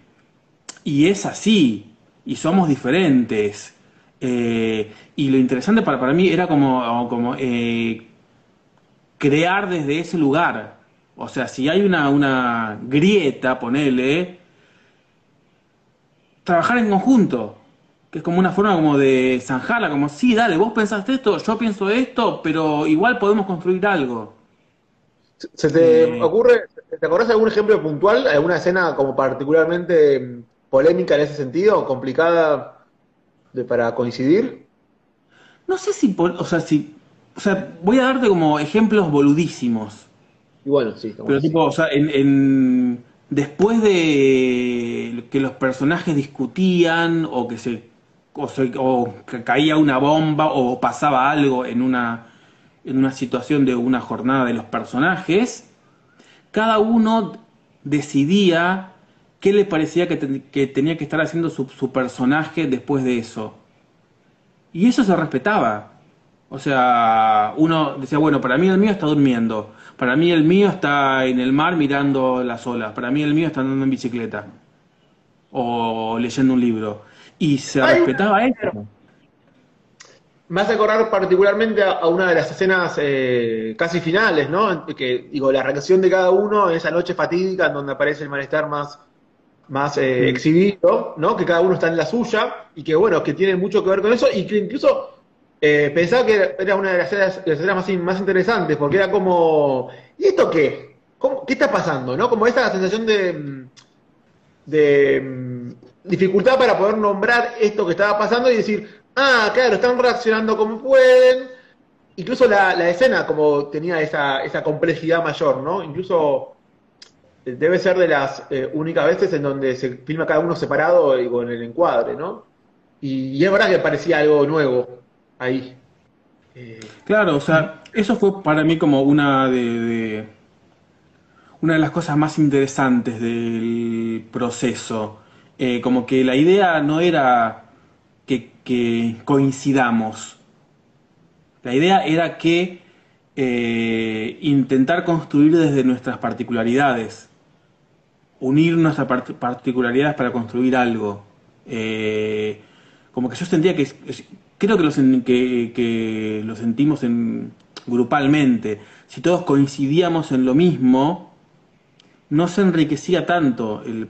y es así. Y somos diferentes. Eh, y lo interesante para, para mí era como, como eh, crear desde ese lugar. O sea, si hay una, una grieta, ponele, trabajar en conjunto, que es como una forma como de zanjarla, como, sí, dale, vos pensaste esto, yo pienso esto, pero igual podemos construir algo. ¿Se te eh, ocurre, te acordás de algún ejemplo puntual, alguna escena como particularmente polémica en ese sentido, complicada de, para coincidir? No sé si, o sea, si, o sea, voy a darte como ejemplos boludísimos. Y bueno, sí. Pero tipo, o sea, en, después de que los personajes discutían o que se o, se, o que caía una bomba o pasaba algo en una en una situación de una jornada de los personajes, cada uno decidía qué le parecía que, tenía que estar haciendo su, personaje después de eso. Y eso se respetaba. O sea, uno decía, bueno, para mí el mío está durmiendo, para mí el mío está en el mar mirando las olas, para mí el mío está andando en bicicleta o leyendo un libro. Y se respetaba eso. Me hace acordar particularmente a, una de las escenas eh, casi finales, ¿no? Que, digo, la reacción de cada uno en esa noche fatídica en donde aparece el malestar más, más eh, exhibido, ¿no? Que cada uno está en la suya y que, bueno, que tiene mucho que ver con eso y que incluso eh, pensaba que era una de las escenas, más, más, interesantes porque era como, ¿y esto qué? ¿Qué está pasando? ¿No? Como esa sensación de, de mm, dificultad para poder nombrar esto que estaba pasando y decir, ah, claro, están reaccionando como pueden. Incluso la, escena como tenía esa, esa complejidad mayor, ¿no? Incluso debe ser de las eh, únicas veces en donde se filma cada uno separado y con el encuadre, ¿no? Y, es verdad que parecía algo nuevo ahí. Eh, claro, o sea, eso fue para mí como una de, una de las cosas más interesantes del proceso. como que la idea no era que, coincidamos. La idea era que eh, intentar construir desde nuestras particularidades, unir nuestras particularidades para construir algo. Eh, como que yo sentía que, creo que lo, que, lo sentimos en, grupalmente, si todos coincidíamos en lo mismo, no se enriquecía tanto el,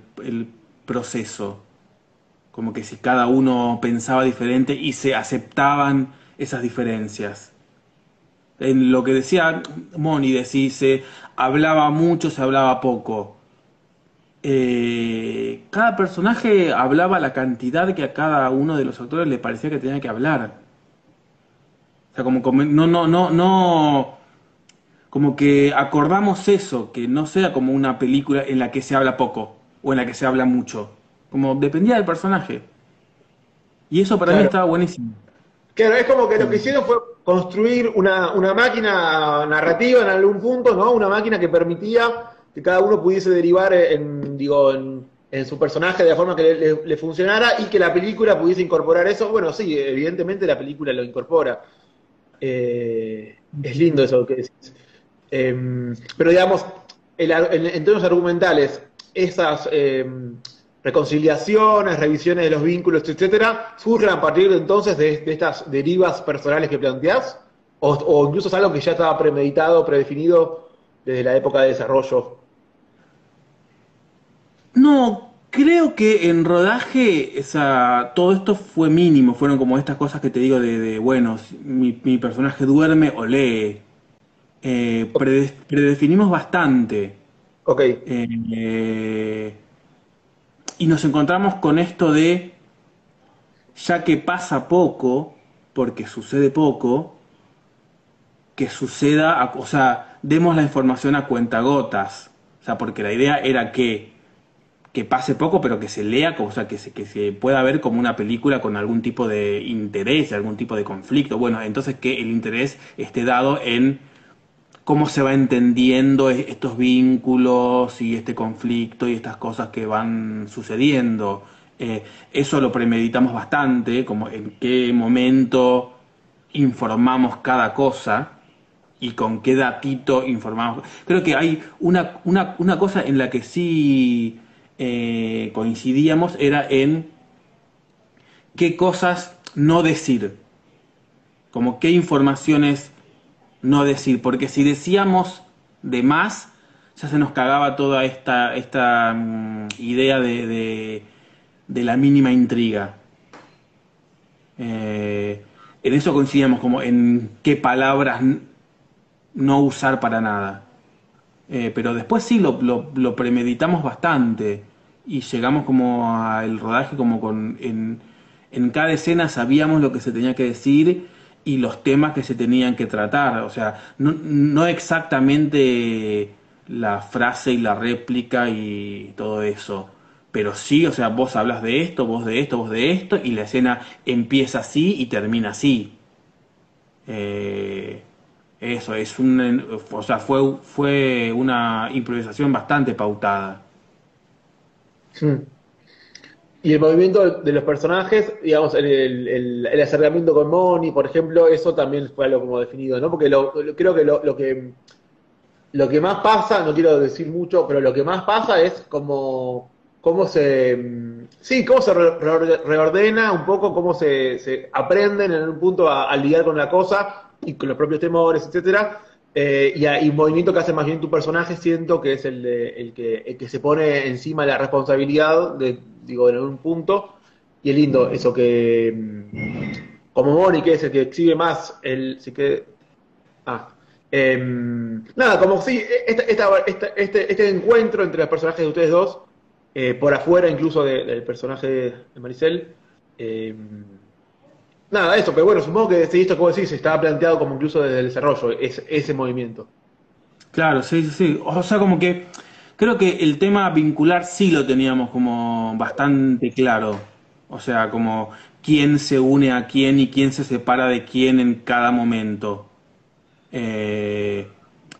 proceso como que si cada uno pensaba diferente y se aceptaban esas diferencias. En lo que decía Moni, decía, se hablaba mucho, se hablaba poco. Eh, cada personaje hablaba la cantidad que a cada uno de los actores le parecía que tenía que hablar. O sea, como, como no, no, no, no, como que acordamos eso, que no sea como una película en la que se habla poco o en la que se habla mucho como dependía del personaje. Y eso para mí estaba buenísimo. Claro, es como que lo que hicieron fue construir una, máquina narrativa en algún punto, ¿no? Una máquina que permitía que cada uno pudiese derivar en, digo, en, su personaje de la forma que le, funcionara y que la película pudiese incorporar eso. Bueno, sí, evidentemente la película lo incorpora. Eh, es lindo eso que decís. Em, pero digamos, en, en, términos argumentales, esas em, reconciliaciones, revisiones de los vínculos, etcétera, surgen a partir de entonces de, estas derivas personales que planteás? O, incluso es algo que ya estaba premeditado, predefinido desde la época de desarrollo? No, creo que en rodaje esa, todo esto fue mínimo, fueron como estas cosas que te digo de, bueno, mi, personaje duerme o lee. Eh, predefinimos bastante. Ok. Eh, y nos encontramos con esto de, ya que pasa poco, porque sucede poco, que suceda, o sea, demos la información a cuentagotas. O sea, porque la idea era que que pase poco, pero que se lea, o sea, que se, que se pueda ver como una película con algún tipo de interés, algún tipo de conflicto. Bueno, entonces que el interés esté dado en cómo se va entendiendo estos vínculos y este conflicto y estas cosas que van sucediendo. Eh, eso lo premeditamos bastante, como en qué momento informamos cada cosa y con qué datito informamos. Creo que hay una, una, una cosa en la que sí eh, coincidíamos, era en qué cosas no decir, como qué informaciones no decir, porque si decíamos de más, ya se nos cagaba toda esta, esta mm, idea de, de, la mínima intriga. Eh, en eso coincidíamos como en qué palabras no usar para nada. Eh, pero después sí lo, lo, premeditamos bastante y llegamos como al rodaje como con en, en cada escena sabíamos lo que se tenía que decir y los temas que se tenían que tratar. O sea, no, no exactamente la frase y la réplica y todo eso. Pero sí, o sea, vos hablas de esto, vos de esto, vos de esto, y la escena empieza así y termina así. Eh, eso, es un, o sea, fue, fue una improvisación bastante pautada. Y el movimiento de los personajes, digamos, el, acercamiento con Moni, por ejemplo, eso también fue algo como definido, ¿no? Porque creo que lo, que lo que más pasa, no quiero decir mucho, pero lo que más pasa es como cómo se sí, cómo se reordena un poco, cómo se, se aprenden en un punto a, a lidiar con la cosa y con los propios temores, etcétera. Eh, y, un movimiento que hace más bien tu personaje, siento que es el, el, que, que se pone encima la responsabilidad, de, digo, en un punto. Y es lindo eso que, mm, como Moni, que es el que exhibe más, el, sí que, ah, em, nada, como si este, este, encuentro entre los personajes de ustedes dos, eh, por afuera incluso del personaje de Maricel, eh, Nada, eso, pero bueno, supongo que esto como decís, estaba planteado como incluso desde el desarrollo, ese, ese movimiento. Claro, sí, sí, sí. O sea, como que creo que el tema vincular sí lo teníamos como bastante claro. O sea, como quién se une a quién y quién se separa de quién en cada momento. Eh,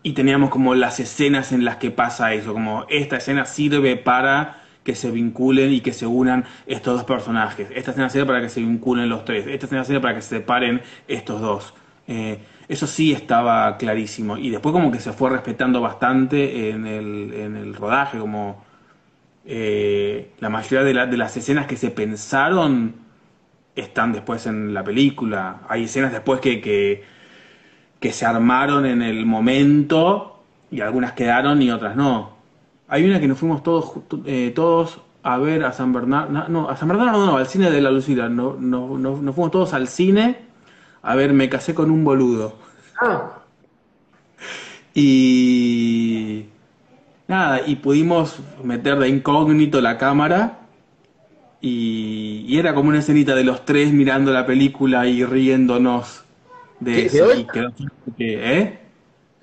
y teníamos como las escenas en las que pasa eso, como esta escena sirve para que se vinculen y que se unan estos dos personajes. Esta escena sirve para que se vinculen los tres. Esta escena sirve para que se separen estos dos. Eh, eso sí estaba clarísimo. Y después como que se fue respetando bastante en el, en el rodaje, como eh, la mayoría de, de las escenas que se pensaron están después en la película. Hay escenas después que, que, que se armaron en el momento y algunas quedaron y otras no. Hay una que nos fuimos todos eh, todos a ver a San Bernardo, no, a San Bernardo no, no, al cine de la Lucila, no, no, no, nos fuimos todos al cine a ver Me casé con un boludo. Ah. Y nada, y pudimos meter de incógnito la cámara y, y, era como una escenita de los tres mirando la película y riéndonos de eso. Y quedó, ¿eh?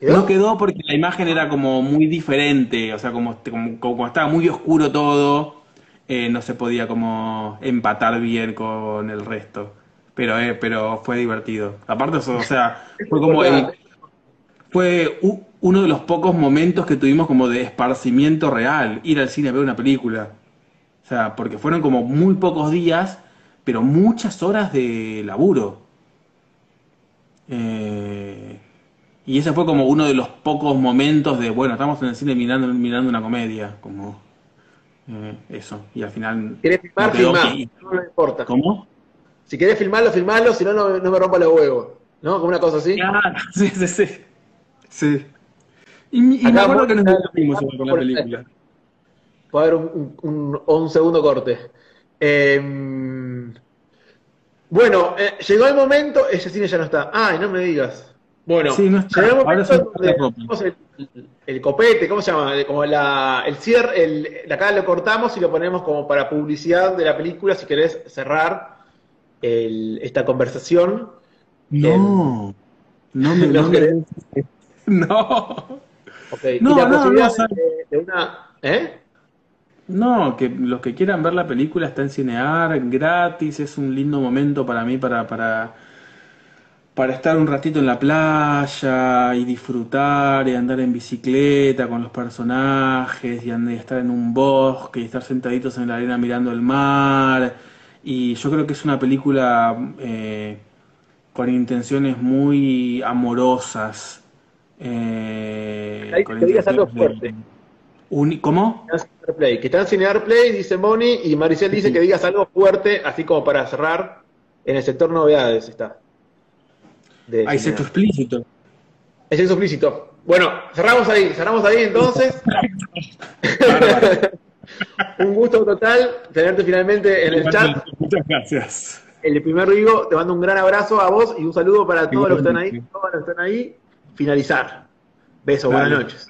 No quedó porque la imagen era como muy diferente, o sea, como, como, estaba muy oscuro todo, eh, no se podía como empatar bien con el resto. Pero, eh, pero fue divertido. Aparte, o sea, fue como fue uno de los pocos momentos que tuvimos como de esparcimiento real, ir al cine a ver una película. O sea, porque fueron como muy pocos días, pero muchas horas de laburo. Eh, y ese fue como uno de los pocos momentos de, bueno, estamos en el cine mirando, mirando una comedia, como eh, eso. Y al final... ¿Querés filmar? No, no importa. ¿Cómo? Si querés filmarlo, filmarlo, si no, no me rompa los huevos. ¿No? Como una cosa así. Claro, <laughs> sí, sí, sí. Sí. Y, y me acuerdo que nos vimos con la película. Puede haber un, un, un, segundo corte. Eh, bueno, eh, llegó el momento, ese cine ya no está. Ay, no me digas. Bueno, sí, no el, copete, ¿cómo se llama? Como la, el cierre, el, acá lo cortamos y lo ponemos como para publicidad de la película, si querés cerrar esta conversación. No, no me <laughs> no, no. <laughs> Okay. No, y la posibilidad de, una. ¿Eh? No, que los que quieran ver la película está en Cinear, gratis, es un lindo momento para mí para, para, para estar un ratito en la playa y disfrutar y andar en bicicleta con los personajes y, and- y estar en un bosque y estar sentaditos en la arena mirando el mar. Y yo creo que es una película eh, con intenciones muy amorosas, eh, Ahí con que digas algo intenciones fuerte. ¿Cómo? Que está en Cinear Play, dice Moni, y Maricel dice que digas algo fuerte, así como para cerrar, en el sector novedades está. De Hay sexo explícito. Es sexo explícito. Bueno, cerramos ahí, cerramos ahí entonces. <laughs> Un gusto total tenerte finalmente en el chat. Muchas gracias. El primer Rigo, te mando un gran abrazo a vos y un saludo para todos los que están ahí, todos los que están ahí. Finalizar. Besos, buenas noches.